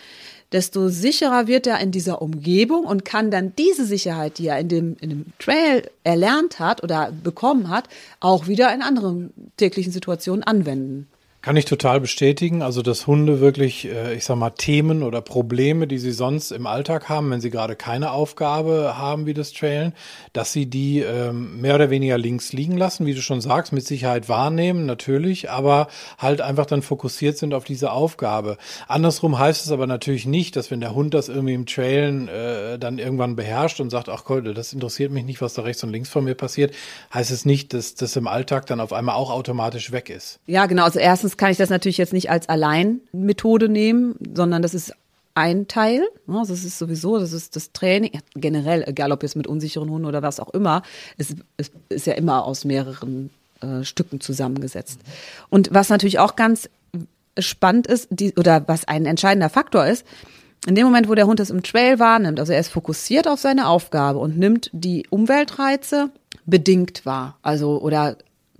desto sicherer wird er in dieser Umgebung und kann dann diese Sicherheit, die er in dem, in dem Trail erlernt hat oder bekommen hat, auch wieder in anderen täglichen Situationen anwenden. Kann ich total bestätigen. Also, dass Hunde wirklich, äh, ich sag mal, Themen oder Probleme, die sie sonst im Alltag haben, wenn sie gerade keine Aufgabe haben wie das Trailen, dass sie die ähm, mehr oder weniger links liegen lassen, wie du schon sagst, mit Sicherheit wahrnehmen, natürlich, aber halt einfach dann fokussiert sind auf diese Aufgabe. Andersrum heißt es aber natürlich nicht, dass wenn der Hund das irgendwie im Trailen äh, dann irgendwann beherrscht und sagt, ach Gott, das interessiert mich nicht, was da rechts und links von mir passiert, heißt es nicht, dass das im Alltag dann auf einmal auch automatisch weg ist. Ja, genau. Also erstens kann ich das natürlich jetzt nicht als Alleinmethode nehmen, sondern das ist ein Teil. Das ist sowieso, das ist das Training, generell, egal ob jetzt mit unsicheren Hunden oder was auch immer, es, es ist ja immer aus mehreren äh, Stücken zusammengesetzt. Und was natürlich auch ganz spannend ist, die, oder was ein entscheidender Faktor ist, in dem Moment, wo der Hund es im Trail wahrnimmt, also er ist fokussiert auf seine Aufgabe und nimmt die Umweltreize bedingt wahr, also oder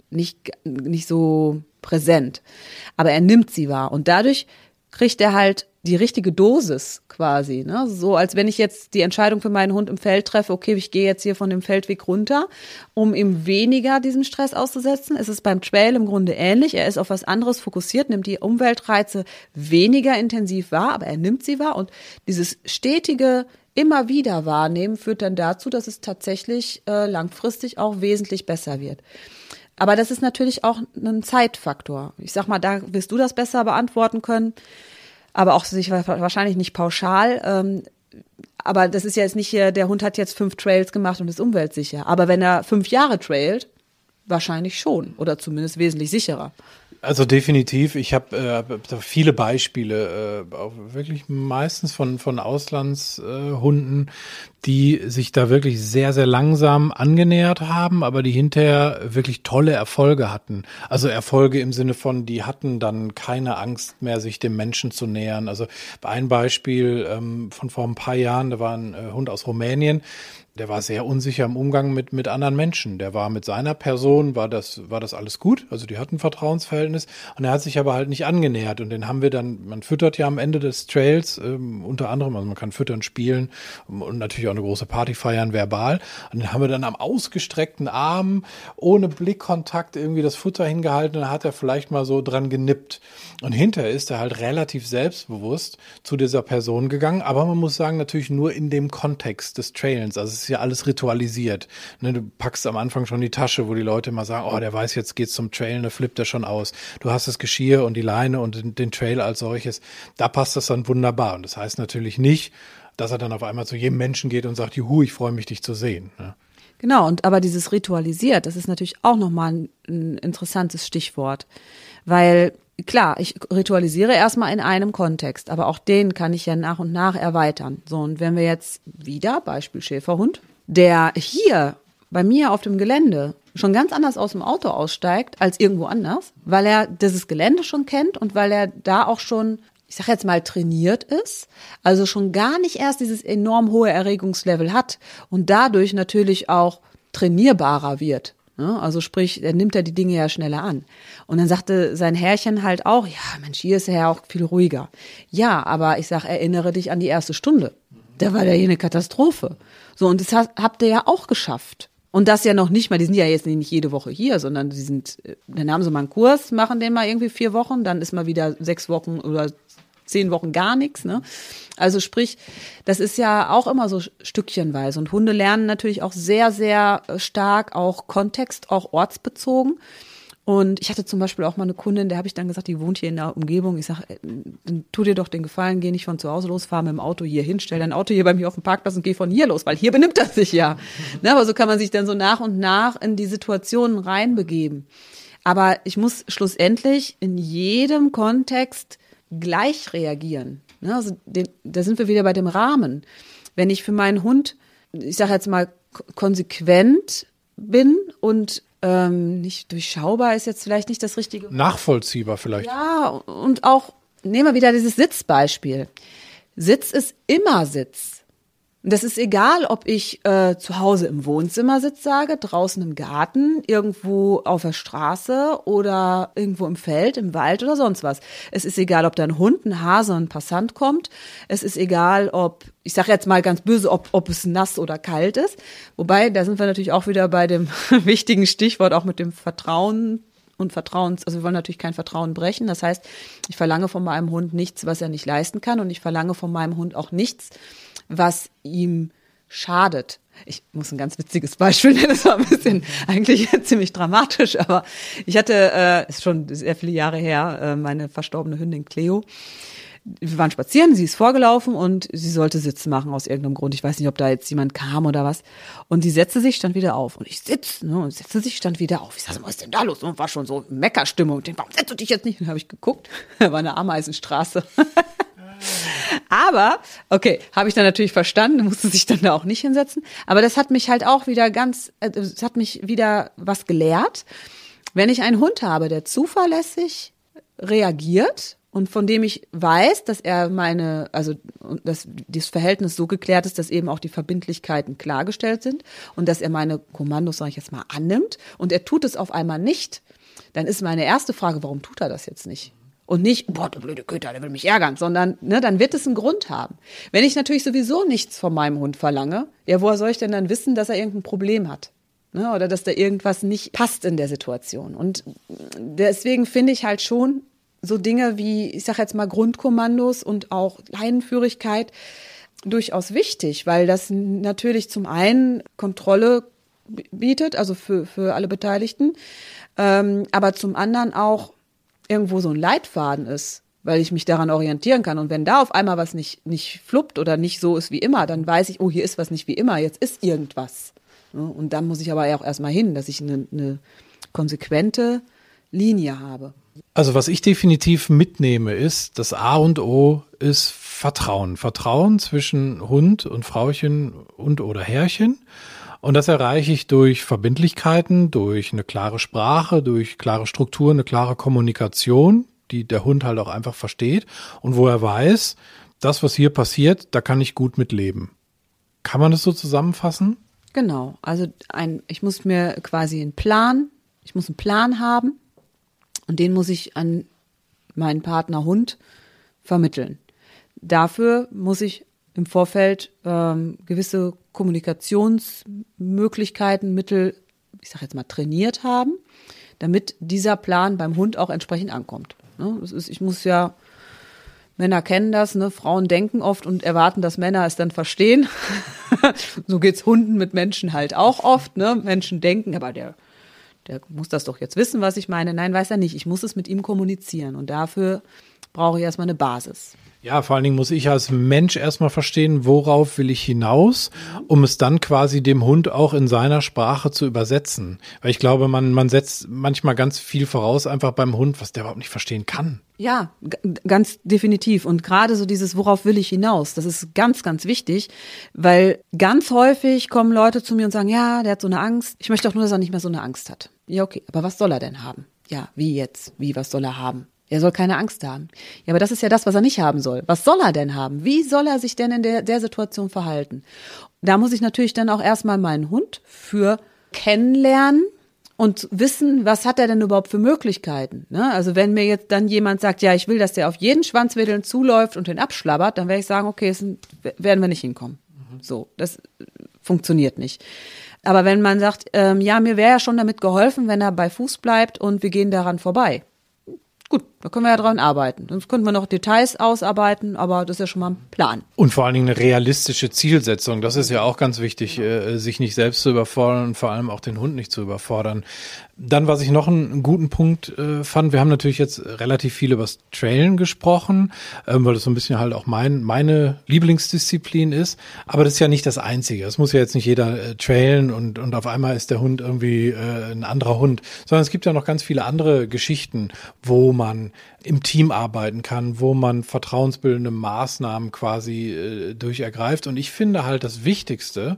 nicht, nicht so präsent. Aber er nimmt sie wahr und dadurch kriegt er halt die richtige Dosis quasi. Ne? So als wenn ich jetzt die Entscheidung für meinen Hund im Feld treffe, okay, ich gehe jetzt hier von dem Feldweg runter, um ihm weniger diesen Stress auszusetzen. Es ist beim Trail im Grunde ähnlich. Er ist auf was anderes fokussiert, nimmt die Umweltreize weniger intensiv wahr, aber er nimmt sie wahr und dieses stetige immer wieder wahrnehmen führt dann dazu, dass es tatsächlich äh, langfristig auch wesentlich besser wird. Aber das ist natürlich auch ein Zeitfaktor. Ich sag mal, da wirst du das besser beantworten können, aber auch sich wahrscheinlich nicht pauschal. Ähm, aber das ist ja jetzt nicht hier, der Hund hat jetzt fünf Trails gemacht und ist umweltsicher. Aber wenn er fünf Jahre trailt, wahrscheinlich schon oder zumindest wesentlich sicherer. Also definitiv. Ich habe äh, viele Beispiele, äh, auch wirklich meistens von, von Auslandshunden, die sich da wirklich sehr, sehr langsam angenähert haben, aber die hinterher wirklich tolle Erfolge hatten. Also Erfolge im Sinne von, die hatten dann keine Angst mehr, sich dem Menschen zu nähern. Also ein Beispiel ähm, von vor ein paar Jahren, da war ein äh, Hund aus Rumänien, der war sehr unsicher im Umgang mit, mit anderen Menschen. Der war mit seiner Person, war das, war das alles gut. Also die hatten ein Vertrauensverhältnis und er hat sich aber halt nicht angenähert. Und den haben wir dann, man füttert ja am Ende des Trails ähm, unter anderem, also man kann füttern, spielen und natürlich auch eine große Party feiern, verbal. Und den haben wir dann am ausgestreckten Arm, ohne Blickkontakt irgendwie das Futter hingehalten und dann hat er vielleicht mal so dran genippt. Und hinterher ist er halt relativ selbstbewusst zu dieser Person gegangen. Aber man muss sagen, natürlich nur in dem Kontext des Trailens. Also es ist ja alles ritualisiert. Ne, du packst am Anfang schon die Tasche, wo die Leute immer sagen, oh, der weiß, jetzt geht's zum Trail, da flippt er schon aus. Du hast das Geschirr und die Leine und den, den Trail als solches. Da passt das dann wunderbar. Und das heißt natürlich nicht, dass er dann auf einmal zu jedem Menschen geht und sagt, juhu, ich freue mich, dich zu sehen. Ne? Genau, und aber dieses ritualisiert, das ist natürlich auch nochmal ein, ein interessantes Stichwort, weil klar, ich ritualisiere erstmal in einem Kontext, aber auch den kann ich ja nach und nach erweitern. So, und wenn wir jetzt wieder, Beispiel Schäferhund, der hier bei mir auf dem Gelände schon ganz anders aus dem Auto aussteigt als irgendwo anders, weil er dieses Gelände schon kennt und weil er da auch schon, ich sag jetzt mal, trainiert ist, also schon gar nicht erst dieses enorm hohe Erregungslevel hat und dadurch natürlich auch trainierbarer wird. Ne? Also sprich, er nimmt ja die Dinge ja schneller an. Und dann sagte sein Herrchen halt auch, ja, Mensch, hier ist er ja auch viel ruhiger. Ja, aber ich sag, erinnere dich an die erste Stunde. Da war ja hier eine Katastrophe. So, und das habt ihr ja auch geschafft. Und das ja noch nicht mal, die sind ja jetzt nicht jede Woche hier, sondern die sind, äh, dann haben sie mal einen Kurs, machen den mal irgendwie vier Wochen, dann ist mal wieder sechs Wochen oder zehn Wochen gar nichts. Ne? Also sprich, das ist ja auch immer so stückchenweise. Und Hunde lernen natürlich auch sehr, sehr stark, auch Kontext, auch ortsbezogen. Und ich hatte zum Beispiel auch mal eine Kundin, der habe ich dann gesagt, die wohnt hier in der Umgebung. Ich sage, äh, dann tu dir doch den Gefallen, geh nicht von zu Hause los, fahr mit dem Auto hier hin, stell dein Auto hier bei mir auf dem Parkplatz und geh von hier los, weil hier benimmt er sich ja. ne, aber so kann man sich dann so nach und nach in die Situationen reinbegeben. Aber ich muss schlussendlich in jedem Kontext gleich reagieren. Ne, also den, da sind wir wieder bei dem Rahmen. Wenn ich für meinen Hund, ich sage jetzt mal, konsequent bin und ähm, nicht durchschaubar ist jetzt vielleicht nicht das richtige. Nachvollziehbar vielleicht. Ja, und auch, nehmen wir wieder dieses Sitzbeispiel. Sitz ist immer Sitz. Und das ist egal, ob ich äh, zu Hause im Wohnzimmer sitze, sage, draußen im Garten, irgendwo auf der Straße oder irgendwo im Feld, im Wald oder sonst was. Es ist egal, ob da ein Hund, ein Hase, ein Passant kommt. Es ist egal, ob, ich sage jetzt mal ganz böse, ob, ob es nass oder kalt ist. Wobei, da sind wir natürlich auch wieder bei dem wichtigen Stichwort, auch mit dem Vertrauen und Vertrauens, also wir wollen natürlich kein Vertrauen brechen. Das heißt, ich verlange von meinem Hund nichts, was er nicht leisten kann und ich verlange von meinem Hund auch nichts, was ihm schadet. Ich muss ein ganz witziges Beispiel nennen, das war ein bisschen eigentlich ziemlich dramatisch, aber ich hatte, äh, ist schon sehr viele Jahre her, äh, meine verstorbene Hündin Cleo. Wir waren spazieren, sie ist vorgelaufen und sie sollte Sitz machen aus irgendeinem Grund. Ich weiß nicht, ob da jetzt jemand kam oder was. Und sie setzte sich, stand wieder auf. Und ich sitz, ne, und setzte sich, stand wieder auf. Ich sag, was ist denn da los? Und war schon so Meckerstimmung. Ich denk, warum setzt du dich jetzt nicht? Und dann habe ich geguckt. Da war eine Ameisenstraße. Aber, okay, habe ich dann natürlich verstanden, musste sich dann da auch nicht hinsetzen. Aber das hat mich halt auch wieder ganz, äh, es hat mich wieder was gelehrt. Wenn ich einen Hund habe, der zuverlässig reagiert und von dem ich weiß, dass er meine, also dass dieses Verhältnis so geklärt ist, dass eben auch die Verbindlichkeiten klargestellt sind und dass er meine Kommandos, sage ich jetzt mal, annimmt und er tut es auf einmal nicht, dann ist meine erste Frage, warum tut er das jetzt nicht? Und nicht, boah, der blöde Köter, der will mich ärgern, sondern ne, dann wird es einen Grund haben. Wenn ich natürlich sowieso nichts von meinem Hund verlange, ja, woher soll ich denn dann wissen, dass er irgendein Problem hat? Ne, oder dass da irgendwas nicht passt in der Situation. Und deswegen finde ich halt schon so Dinge wie, ich sage jetzt mal, Grundkommandos und auch Leinenführigkeit durchaus wichtig, weil das natürlich zum einen Kontrolle bietet, also für, für alle Beteiligten, ähm, aber zum anderen auch irgendwo so ein Leitfaden ist, weil ich mich daran orientieren kann. Und wenn da auf einmal was nicht, nicht fluppt oder nicht so ist wie immer, dann weiß ich, oh, hier ist was nicht wie immer, jetzt ist irgendwas. Und dann muss ich aber auch erstmal hin, dass ich eine, eine konsequente Linie habe. Also was ich definitiv mitnehme, ist, das A und O ist Vertrauen. Vertrauen zwischen Hund und Frauchen und oder Herrchen. Und das erreiche ich durch Verbindlichkeiten, durch eine klare Sprache, durch klare Struktur, eine klare Kommunikation, die der Hund halt auch einfach versteht und wo er weiß, das, was hier passiert, da kann ich gut mitleben. Kann man das so zusammenfassen? Genau. Also ein, ich muss mir quasi einen Plan, ich muss einen Plan haben und den muss ich an meinen Partner Hund vermitteln. Dafür muss ich im Vorfeld ähm, gewisse Kommunikationsmöglichkeiten, Mittel, ich sage jetzt mal, trainiert haben, damit dieser Plan beim Hund auch entsprechend ankommt. Ne? Das ist, ich muss ja, Männer kennen das, ne? Frauen denken oft und erwarten, dass Männer es dann verstehen. so geht's Hunden mit Menschen halt auch oft. Ne? Menschen denken, aber der, der muss das doch jetzt wissen, was ich meine. Nein, weiß er nicht. Ich muss es mit ihm kommunizieren und dafür brauche ich erstmal eine Basis. Ja, vor allen Dingen muss ich als Mensch erstmal verstehen, worauf will ich hinaus, um es dann quasi dem Hund auch in seiner Sprache zu übersetzen. Weil ich glaube, man, man setzt manchmal ganz viel voraus einfach beim Hund, was der überhaupt nicht verstehen kann. Ja, ganz definitiv. Und gerade so dieses, worauf will ich hinaus, das ist ganz, ganz wichtig, weil ganz häufig kommen Leute zu mir und sagen, ja, der hat so eine Angst. Ich möchte auch nur, dass er nicht mehr so eine Angst hat. Ja, okay, aber was soll er denn haben? Ja, wie jetzt? Wie, was soll er haben? Er soll keine Angst haben. Ja, aber das ist ja das, was er nicht haben soll. Was soll er denn haben? Wie soll er sich denn in der, der Situation verhalten? Da muss ich natürlich dann auch erstmal meinen Hund für kennenlernen und wissen, was hat er denn überhaupt für Möglichkeiten. Ne? Also wenn mir jetzt dann jemand sagt, ja, ich will, dass der auf jeden Schwanzwedeln zuläuft und den abschlabbert, dann werde ich sagen, okay, es werden wir nicht hinkommen. Mhm. So, das funktioniert nicht. Aber wenn man sagt, ähm, ja, mir wäre ja schon damit geholfen, wenn er bei Fuß bleibt und wir gehen daran vorbei, Gut, da können wir ja dran arbeiten. Sonst könnten wir noch Details ausarbeiten, aber das ist ja schon mal ein Plan. Und vor allen Dingen eine realistische Zielsetzung. Das ist ja auch ganz wichtig, äh, sich nicht selbst zu überfordern und vor allem auch den Hund nicht zu überfordern. Dann, was ich noch einen guten Punkt äh, fand, wir haben natürlich jetzt relativ viel über das Trailen gesprochen, ähm, weil das so ein bisschen halt auch mein, meine Lieblingsdisziplin ist. Aber das ist ja nicht das Einzige. Es muss ja jetzt nicht jeder äh, trailen und, und auf einmal ist der Hund irgendwie äh, ein anderer Hund, sondern es gibt ja noch ganz viele andere Geschichten, wo man im Team arbeiten kann, wo man vertrauensbildende Maßnahmen quasi äh, durchergreift. Und ich finde halt das Wichtigste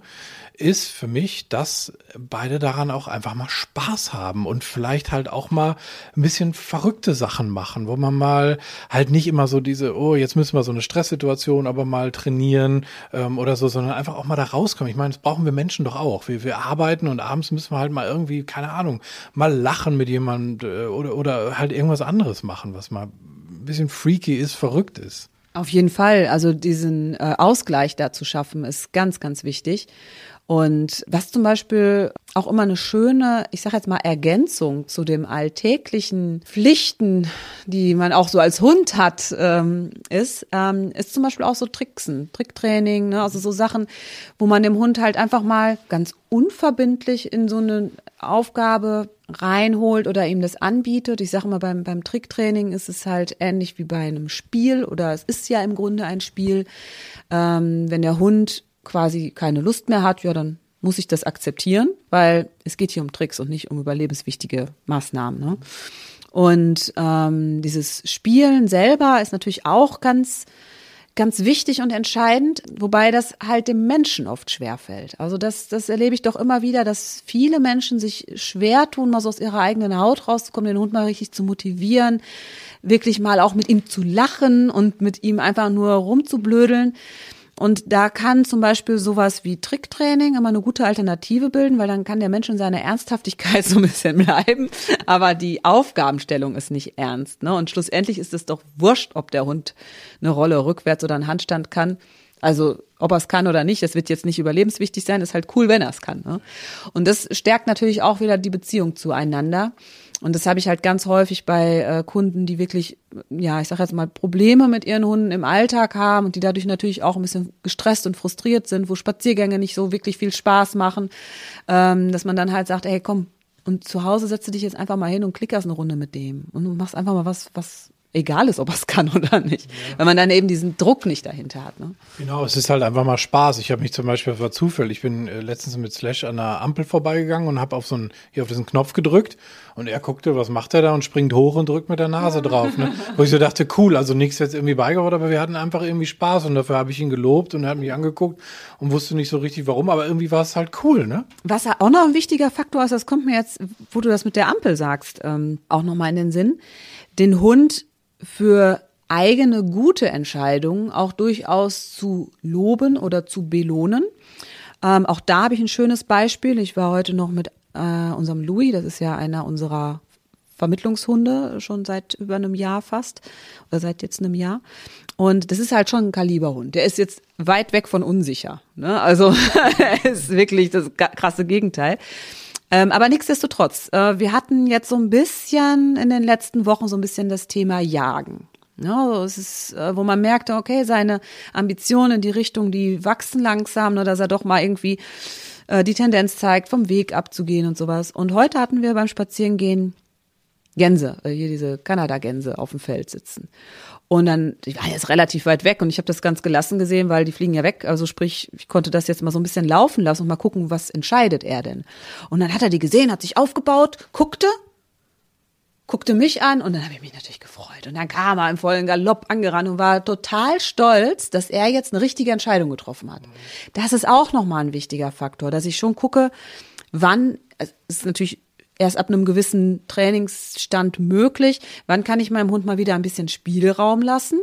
ist für mich, dass beide daran auch einfach mal Spaß haben und vielleicht halt auch mal ein bisschen verrückte Sachen machen, wo man mal halt nicht immer so diese, oh, jetzt müssen wir so eine Stresssituation aber mal trainieren ähm, oder so, sondern einfach auch mal da rauskommen. Ich meine, das brauchen wir Menschen doch auch. Wir, wir arbeiten und abends müssen wir halt mal irgendwie, keine Ahnung, mal lachen mit jemandem äh, oder, oder halt irgendwas anderes machen, was mal ein bisschen freaky ist, verrückt ist. Auf jeden Fall. Also diesen äh, Ausgleich da zu schaffen, ist ganz, ganz wichtig. Und was zum Beispiel auch immer eine schöne, ich sage jetzt mal, Ergänzung zu dem alltäglichen Pflichten, die man auch so als Hund hat, ähm, ist, ähm, ist zum Beispiel auch so Tricksen, Tricktraining, ne? also so Sachen, wo man dem Hund halt einfach mal ganz unverbindlich in so eine Aufgabe reinholt oder ihm das anbietet. Ich sage mal, beim, beim Tricktraining ist es halt ähnlich wie bei einem Spiel oder es ist ja im Grunde ein Spiel. Ähm, wenn der Hund quasi keine Lust mehr hat, ja, dann muss ich das akzeptieren, weil es geht hier um Tricks und nicht um überlebenswichtige Maßnahmen. Ne? Und ähm, dieses Spielen selber ist natürlich auch ganz ganz wichtig und entscheidend, wobei das halt dem Menschen oft schwerfällt. Also das, das erlebe ich doch immer wieder, dass viele Menschen sich schwer tun, mal so aus ihrer eigenen Haut rauszukommen, den Hund mal richtig zu motivieren, wirklich mal auch mit ihm zu lachen und mit ihm einfach nur rumzublödeln. Und da kann zum Beispiel sowas wie Tricktraining immer eine gute Alternative bilden, weil dann kann der Mensch in seiner Ernsthaftigkeit so ein bisschen bleiben. Aber die Aufgabenstellung ist nicht ernst. Ne? Und schlussendlich ist es doch wurscht, ob der Hund eine Rolle rückwärts oder einen Handstand kann. Also ob er es kann oder nicht, das wird jetzt nicht überlebenswichtig sein, ist halt cool, wenn er es kann. Ne? Und das stärkt natürlich auch wieder die Beziehung zueinander. Und das habe ich halt ganz häufig bei äh, Kunden, die wirklich, ja, ich sage jetzt mal, Probleme mit ihren Hunden im Alltag haben und die dadurch natürlich auch ein bisschen gestresst und frustriert sind, wo Spaziergänge nicht so wirklich viel Spaß machen, ähm, dass man dann halt sagt, hey, komm, und zu Hause setze dich jetzt einfach mal hin und klickerst eine Runde mit dem und du machst einfach mal was, was egal ist, ob er es kann oder nicht. Ja. Weil man dann eben diesen Druck nicht dahinter hat. Ne? Genau, es ist halt einfach mal Spaß. Ich habe mich zum Beispiel, das war Zufall, ich bin äh, letztens mit Slash an der Ampel vorbeigegangen und habe auf so einen, hier auf diesen Knopf gedrückt und er guckte, was macht er da und springt hoch und drückt mit der Nase drauf. Ne? Wo ich so dachte, cool, also nichts jetzt irgendwie beigebracht, aber wir hatten einfach irgendwie Spaß und dafür habe ich ihn gelobt und er hat mich angeguckt und wusste nicht so richtig warum, aber irgendwie war es halt cool, ne? Was auch noch ein wichtiger Faktor ist, das kommt mir jetzt, wo du das mit der Ampel sagst, ähm, auch nochmal in den Sinn. Den Hund für eigene gute Entscheidungen auch durchaus zu loben oder zu belohnen. Ähm, auch da habe ich ein schönes Beispiel. Ich war heute noch mit äh, unserem Louis, das ist ja einer unserer Vermittlungshunde, schon seit über einem Jahr fast, oder seit jetzt einem Jahr. Und das ist halt schon ein Kaliberhund. Der ist jetzt weit weg von unsicher. Ne? Also er ist wirklich das krasse Gegenteil. Ähm, aber nichtsdestotrotz, äh, wir hatten jetzt so ein bisschen in den letzten Wochen so ein bisschen das Thema Jagen. Ja, ne? es ist, äh, wo man merkte, okay, seine Ambitionen in die Richtung, die wachsen langsam, ne, dass er doch mal irgendwie äh, die Tendenz zeigt, vom Weg abzugehen und sowas. Und heute hatten wir beim Spazierengehen Gänse, äh, hier diese Kanada-Gänse auf dem Feld sitzen. Und dann, ich war jetzt relativ weit weg und ich habe das ganz gelassen gesehen, weil die fliegen ja weg. Also sprich, ich konnte das jetzt mal so ein bisschen laufen lassen und mal gucken, was entscheidet er denn. Und dann hat er die gesehen, hat sich aufgebaut, guckte, guckte mich an und dann habe ich mich natürlich gefreut. Und dann kam er im vollen Galopp angerannt und war total stolz, dass er jetzt eine richtige Entscheidung getroffen hat. Das ist auch nochmal ein wichtiger Faktor, dass ich schon gucke, wann, es ist natürlich erst ab einem gewissen Trainingsstand möglich. Wann kann ich meinem Hund mal wieder ein bisschen Spielraum lassen?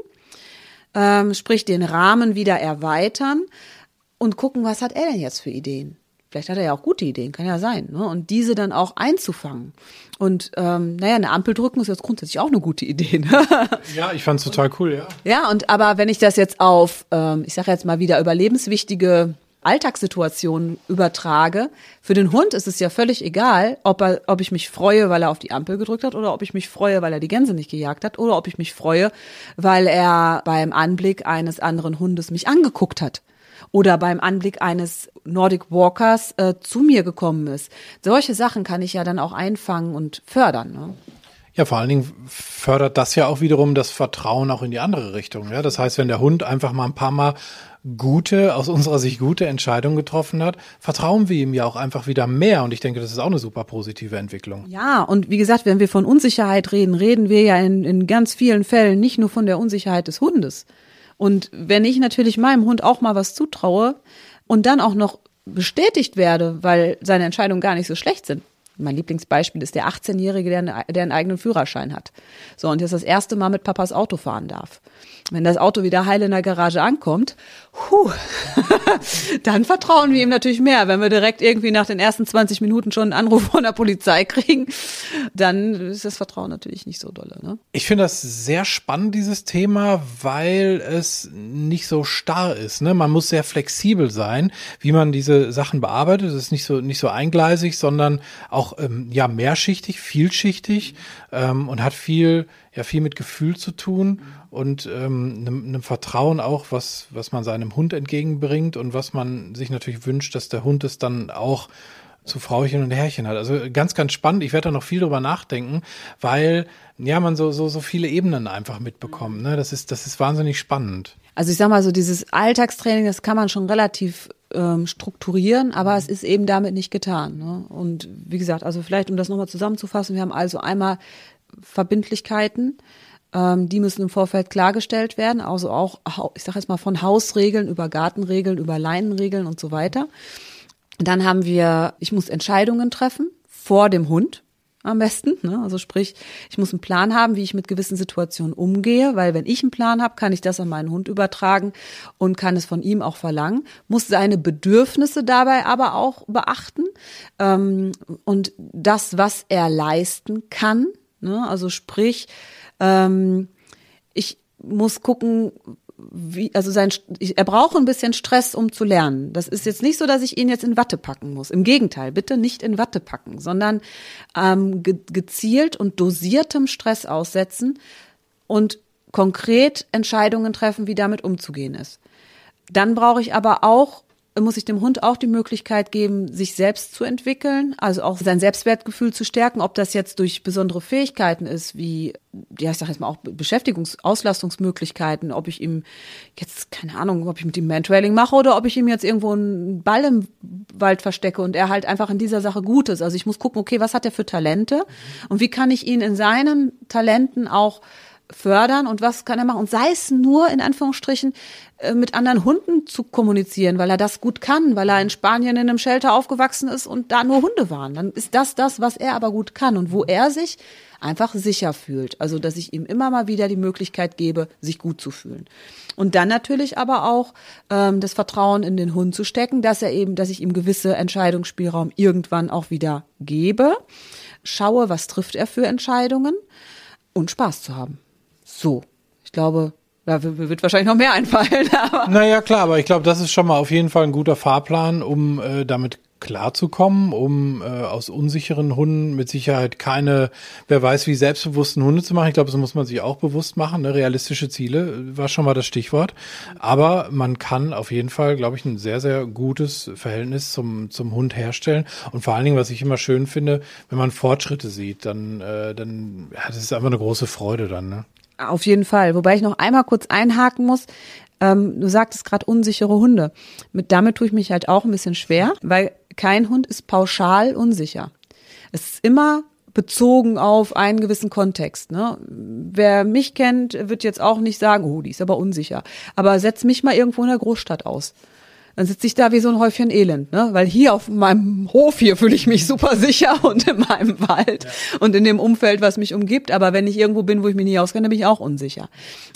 Ähm, sprich, den Rahmen wieder erweitern und gucken, was hat er denn jetzt für Ideen? Vielleicht hat er ja auch gute Ideen, kann ja sein. Ne? Und diese dann auch einzufangen. Und ähm, naja, eine Ampel drücken ist jetzt grundsätzlich auch eine gute Idee. Ne? ja, ich fand's total cool, ja. Ja, und aber wenn ich das jetzt auf, ähm, ich sage jetzt mal wieder überlebenswichtige Alltagssituationen übertrage, für den Hund ist es ja völlig egal, ob, er, ob ich mich freue, weil er auf die Ampel gedrückt hat oder ob ich mich freue, weil er die Gänse nicht gejagt hat oder ob ich mich freue, weil er beim Anblick eines anderen Hundes mich angeguckt hat oder beim Anblick eines Nordic Walkers äh, zu mir gekommen ist. Solche Sachen kann ich ja dann auch einfangen und fördern. Ne? Ja, vor allen Dingen fördert das ja auch wiederum das Vertrauen auch in die andere Richtung. Ja? Das heißt, wenn der Hund einfach mal ein paar Mal gute, aus unserer Sicht gute Entscheidungen getroffen hat, vertrauen wir ihm ja auch einfach wieder mehr. Und ich denke, das ist auch eine super positive Entwicklung. Ja, und wie gesagt, wenn wir von Unsicherheit reden, reden wir ja in, in ganz vielen Fällen nicht nur von der Unsicherheit des Hundes. Und wenn ich natürlich meinem Hund auch mal was zutraue und dann auch noch bestätigt werde, weil seine Entscheidungen gar nicht so schlecht sind, mein Lieblingsbeispiel ist der 18-Jährige, der, der einen eigenen Führerschein hat. So, und jetzt das erste Mal mit Papas Auto fahren darf. Wenn das Auto wieder heil in der Garage ankommt, huh, dann vertrauen wir ihm natürlich mehr. Wenn wir direkt irgendwie nach den ersten 20 Minuten schon einen Anruf von der Polizei kriegen, dann ist das Vertrauen natürlich nicht so dolle. Ne? Ich finde das sehr spannend, dieses Thema, weil es nicht so starr ist. Ne? Man muss sehr flexibel sein, wie man diese Sachen bearbeitet. Es ist nicht so, nicht so eingleisig, sondern auch auch ähm, ja mehrschichtig, vielschichtig ähm, und hat viel ja viel mit Gefühl zu tun und ähm, einem, einem Vertrauen auch, was was man seinem Hund entgegenbringt und was man sich natürlich wünscht, dass der Hund es dann auch zu Frauchen und Herrchen hat. Also ganz, ganz spannend. Ich werde da noch viel drüber nachdenken, weil ja man so so so viele Ebenen einfach mitbekommt. Ne? Das ist das ist wahnsinnig spannend. Also ich sag mal so dieses Alltagstraining, das kann man schon relativ ähm, strukturieren, aber mhm. es ist eben damit nicht getan. Ne? Und wie gesagt, also vielleicht um das nochmal zusammenzufassen, wir haben also einmal Verbindlichkeiten, ähm, die müssen im Vorfeld klargestellt werden, also auch, ich sage jetzt mal von Hausregeln über Gartenregeln, über Leinenregeln und so weiter. Dann haben wir, ich muss Entscheidungen treffen vor dem Hund am besten. Ne? Also sprich, ich muss einen Plan haben, wie ich mit gewissen Situationen umgehe, weil wenn ich einen Plan habe, kann ich das an meinen Hund übertragen und kann es von ihm auch verlangen, muss seine Bedürfnisse dabei aber auch beachten ähm, und das, was er leisten kann. Ne? Also sprich, ähm, ich muss gucken, wie, also sein, er braucht ein bisschen Stress, um zu lernen. Das ist jetzt nicht so, dass ich ihn jetzt in Watte packen muss. Im Gegenteil, bitte nicht in Watte packen, sondern ähm, ge gezielt und dosiertem Stress aussetzen und konkret Entscheidungen treffen, wie damit umzugehen ist. Dann brauche ich aber auch muss ich dem Hund auch die Möglichkeit geben, sich selbst zu entwickeln, also auch sein Selbstwertgefühl zu stärken, ob das jetzt durch besondere Fähigkeiten ist, wie, ja, ich sage jetzt mal auch Beschäftigungs-, Auslastungsmöglichkeiten, ob ich ihm jetzt, keine Ahnung, ob ich mit ihm Mantrailing mache oder ob ich ihm jetzt irgendwo einen Ball im Wald verstecke und er halt einfach in dieser Sache gut ist. Also ich muss gucken, okay, was hat er für Talente und wie kann ich ihn in seinen Talenten auch fördern und was kann er machen? Und sei es nur in Anführungsstrichen äh, mit anderen Hunden zu kommunizieren, weil er das gut kann, weil er in Spanien in einem Shelter aufgewachsen ist und da nur Hunde waren. Dann ist das das, was er aber gut kann und wo er sich einfach sicher fühlt. Also, dass ich ihm immer mal wieder die Möglichkeit gebe, sich gut zu fühlen. Und dann natürlich aber auch ähm, das Vertrauen in den Hund zu stecken, dass er eben, dass ich ihm gewisse Entscheidungsspielraum irgendwann auch wieder gebe. Schaue, was trifft er für Entscheidungen und Spaß zu haben. So, ich glaube, da wird wahrscheinlich noch mehr einfallen. Aber naja, klar, aber ich glaube, das ist schon mal auf jeden Fall ein guter Fahrplan, um äh, damit klarzukommen, um äh, aus unsicheren Hunden mit Sicherheit keine, wer weiß wie selbstbewussten Hunde zu machen. Ich glaube, so muss man sich auch bewusst machen. Ne? Realistische Ziele äh, war schon mal das Stichwort. Aber man kann auf jeden Fall, glaube ich, ein sehr, sehr gutes Verhältnis zum, zum Hund herstellen. Und vor allen Dingen, was ich immer schön finde, wenn man Fortschritte sieht, dann, äh, dann ja, das ist einfach eine große Freude dann. Ne? Auf jeden Fall. Wobei ich noch einmal kurz einhaken muss. Ähm, du sagtest gerade unsichere Hunde. Mit damit tue ich mich halt auch ein bisschen schwer, weil kein Hund ist pauschal unsicher. Es ist immer bezogen auf einen gewissen Kontext. Ne? Wer mich kennt, wird jetzt auch nicht sagen, oh, die ist aber unsicher. Aber setz mich mal irgendwo in der Großstadt aus dann sitze ich da wie so ein Häufchen Elend, ne? Weil hier auf meinem Hof hier fühle ich mich super sicher und in meinem Wald ja. und in dem Umfeld, was mich umgibt. Aber wenn ich irgendwo bin, wo ich mich nicht auskenne, bin ich auch unsicher.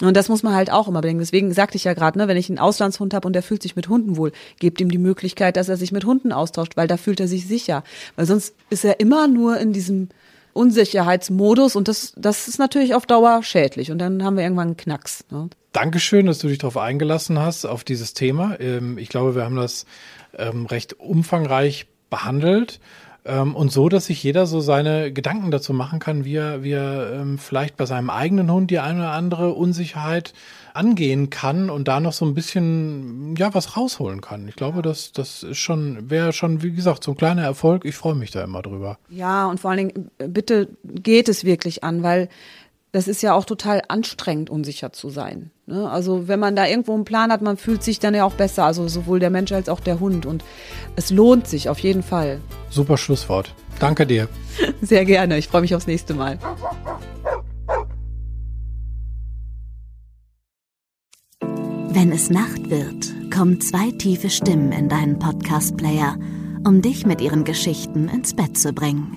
Und das muss man halt auch immer bedenken. Deswegen sagte ich ja gerade, ne, wenn ich einen Auslandshund habe und der fühlt sich mit Hunden wohl, gebt ihm die Möglichkeit, dass er sich mit Hunden austauscht, weil da fühlt er sich sicher. Weil sonst ist er immer nur in diesem Unsicherheitsmodus und das, das ist natürlich auf Dauer schädlich und dann haben wir irgendwann einen Knacks. Ne? Dankeschön, dass du dich darauf eingelassen hast, auf dieses Thema. Ähm, ich glaube, wir haben das ähm, recht umfangreich behandelt ähm, und so, dass sich jeder so seine Gedanken dazu machen kann, wie er, wie er vielleicht bei seinem eigenen Hund die eine oder andere Unsicherheit angehen kann und da noch so ein bisschen ja was rausholen kann. Ich glaube, das das ist schon wäre schon wie gesagt so ein kleiner Erfolg. Ich freue mich da immer drüber. Ja und vor allen Dingen bitte geht es wirklich an, weil das ist ja auch total anstrengend, unsicher zu sein. Ne? Also wenn man da irgendwo einen Plan hat, man fühlt sich dann ja auch besser, also sowohl der Mensch als auch der Hund. Und es lohnt sich auf jeden Fall. Super Schlusswort. Danke dir. Sehr gerne. Ich freue mich aufs nächste Mal. Wenn es Nacht wird, kommen zwei tiefe Stimmen in deinen Podcast-Player, um dich mit ihren Geschichten ins Bett zu bringen.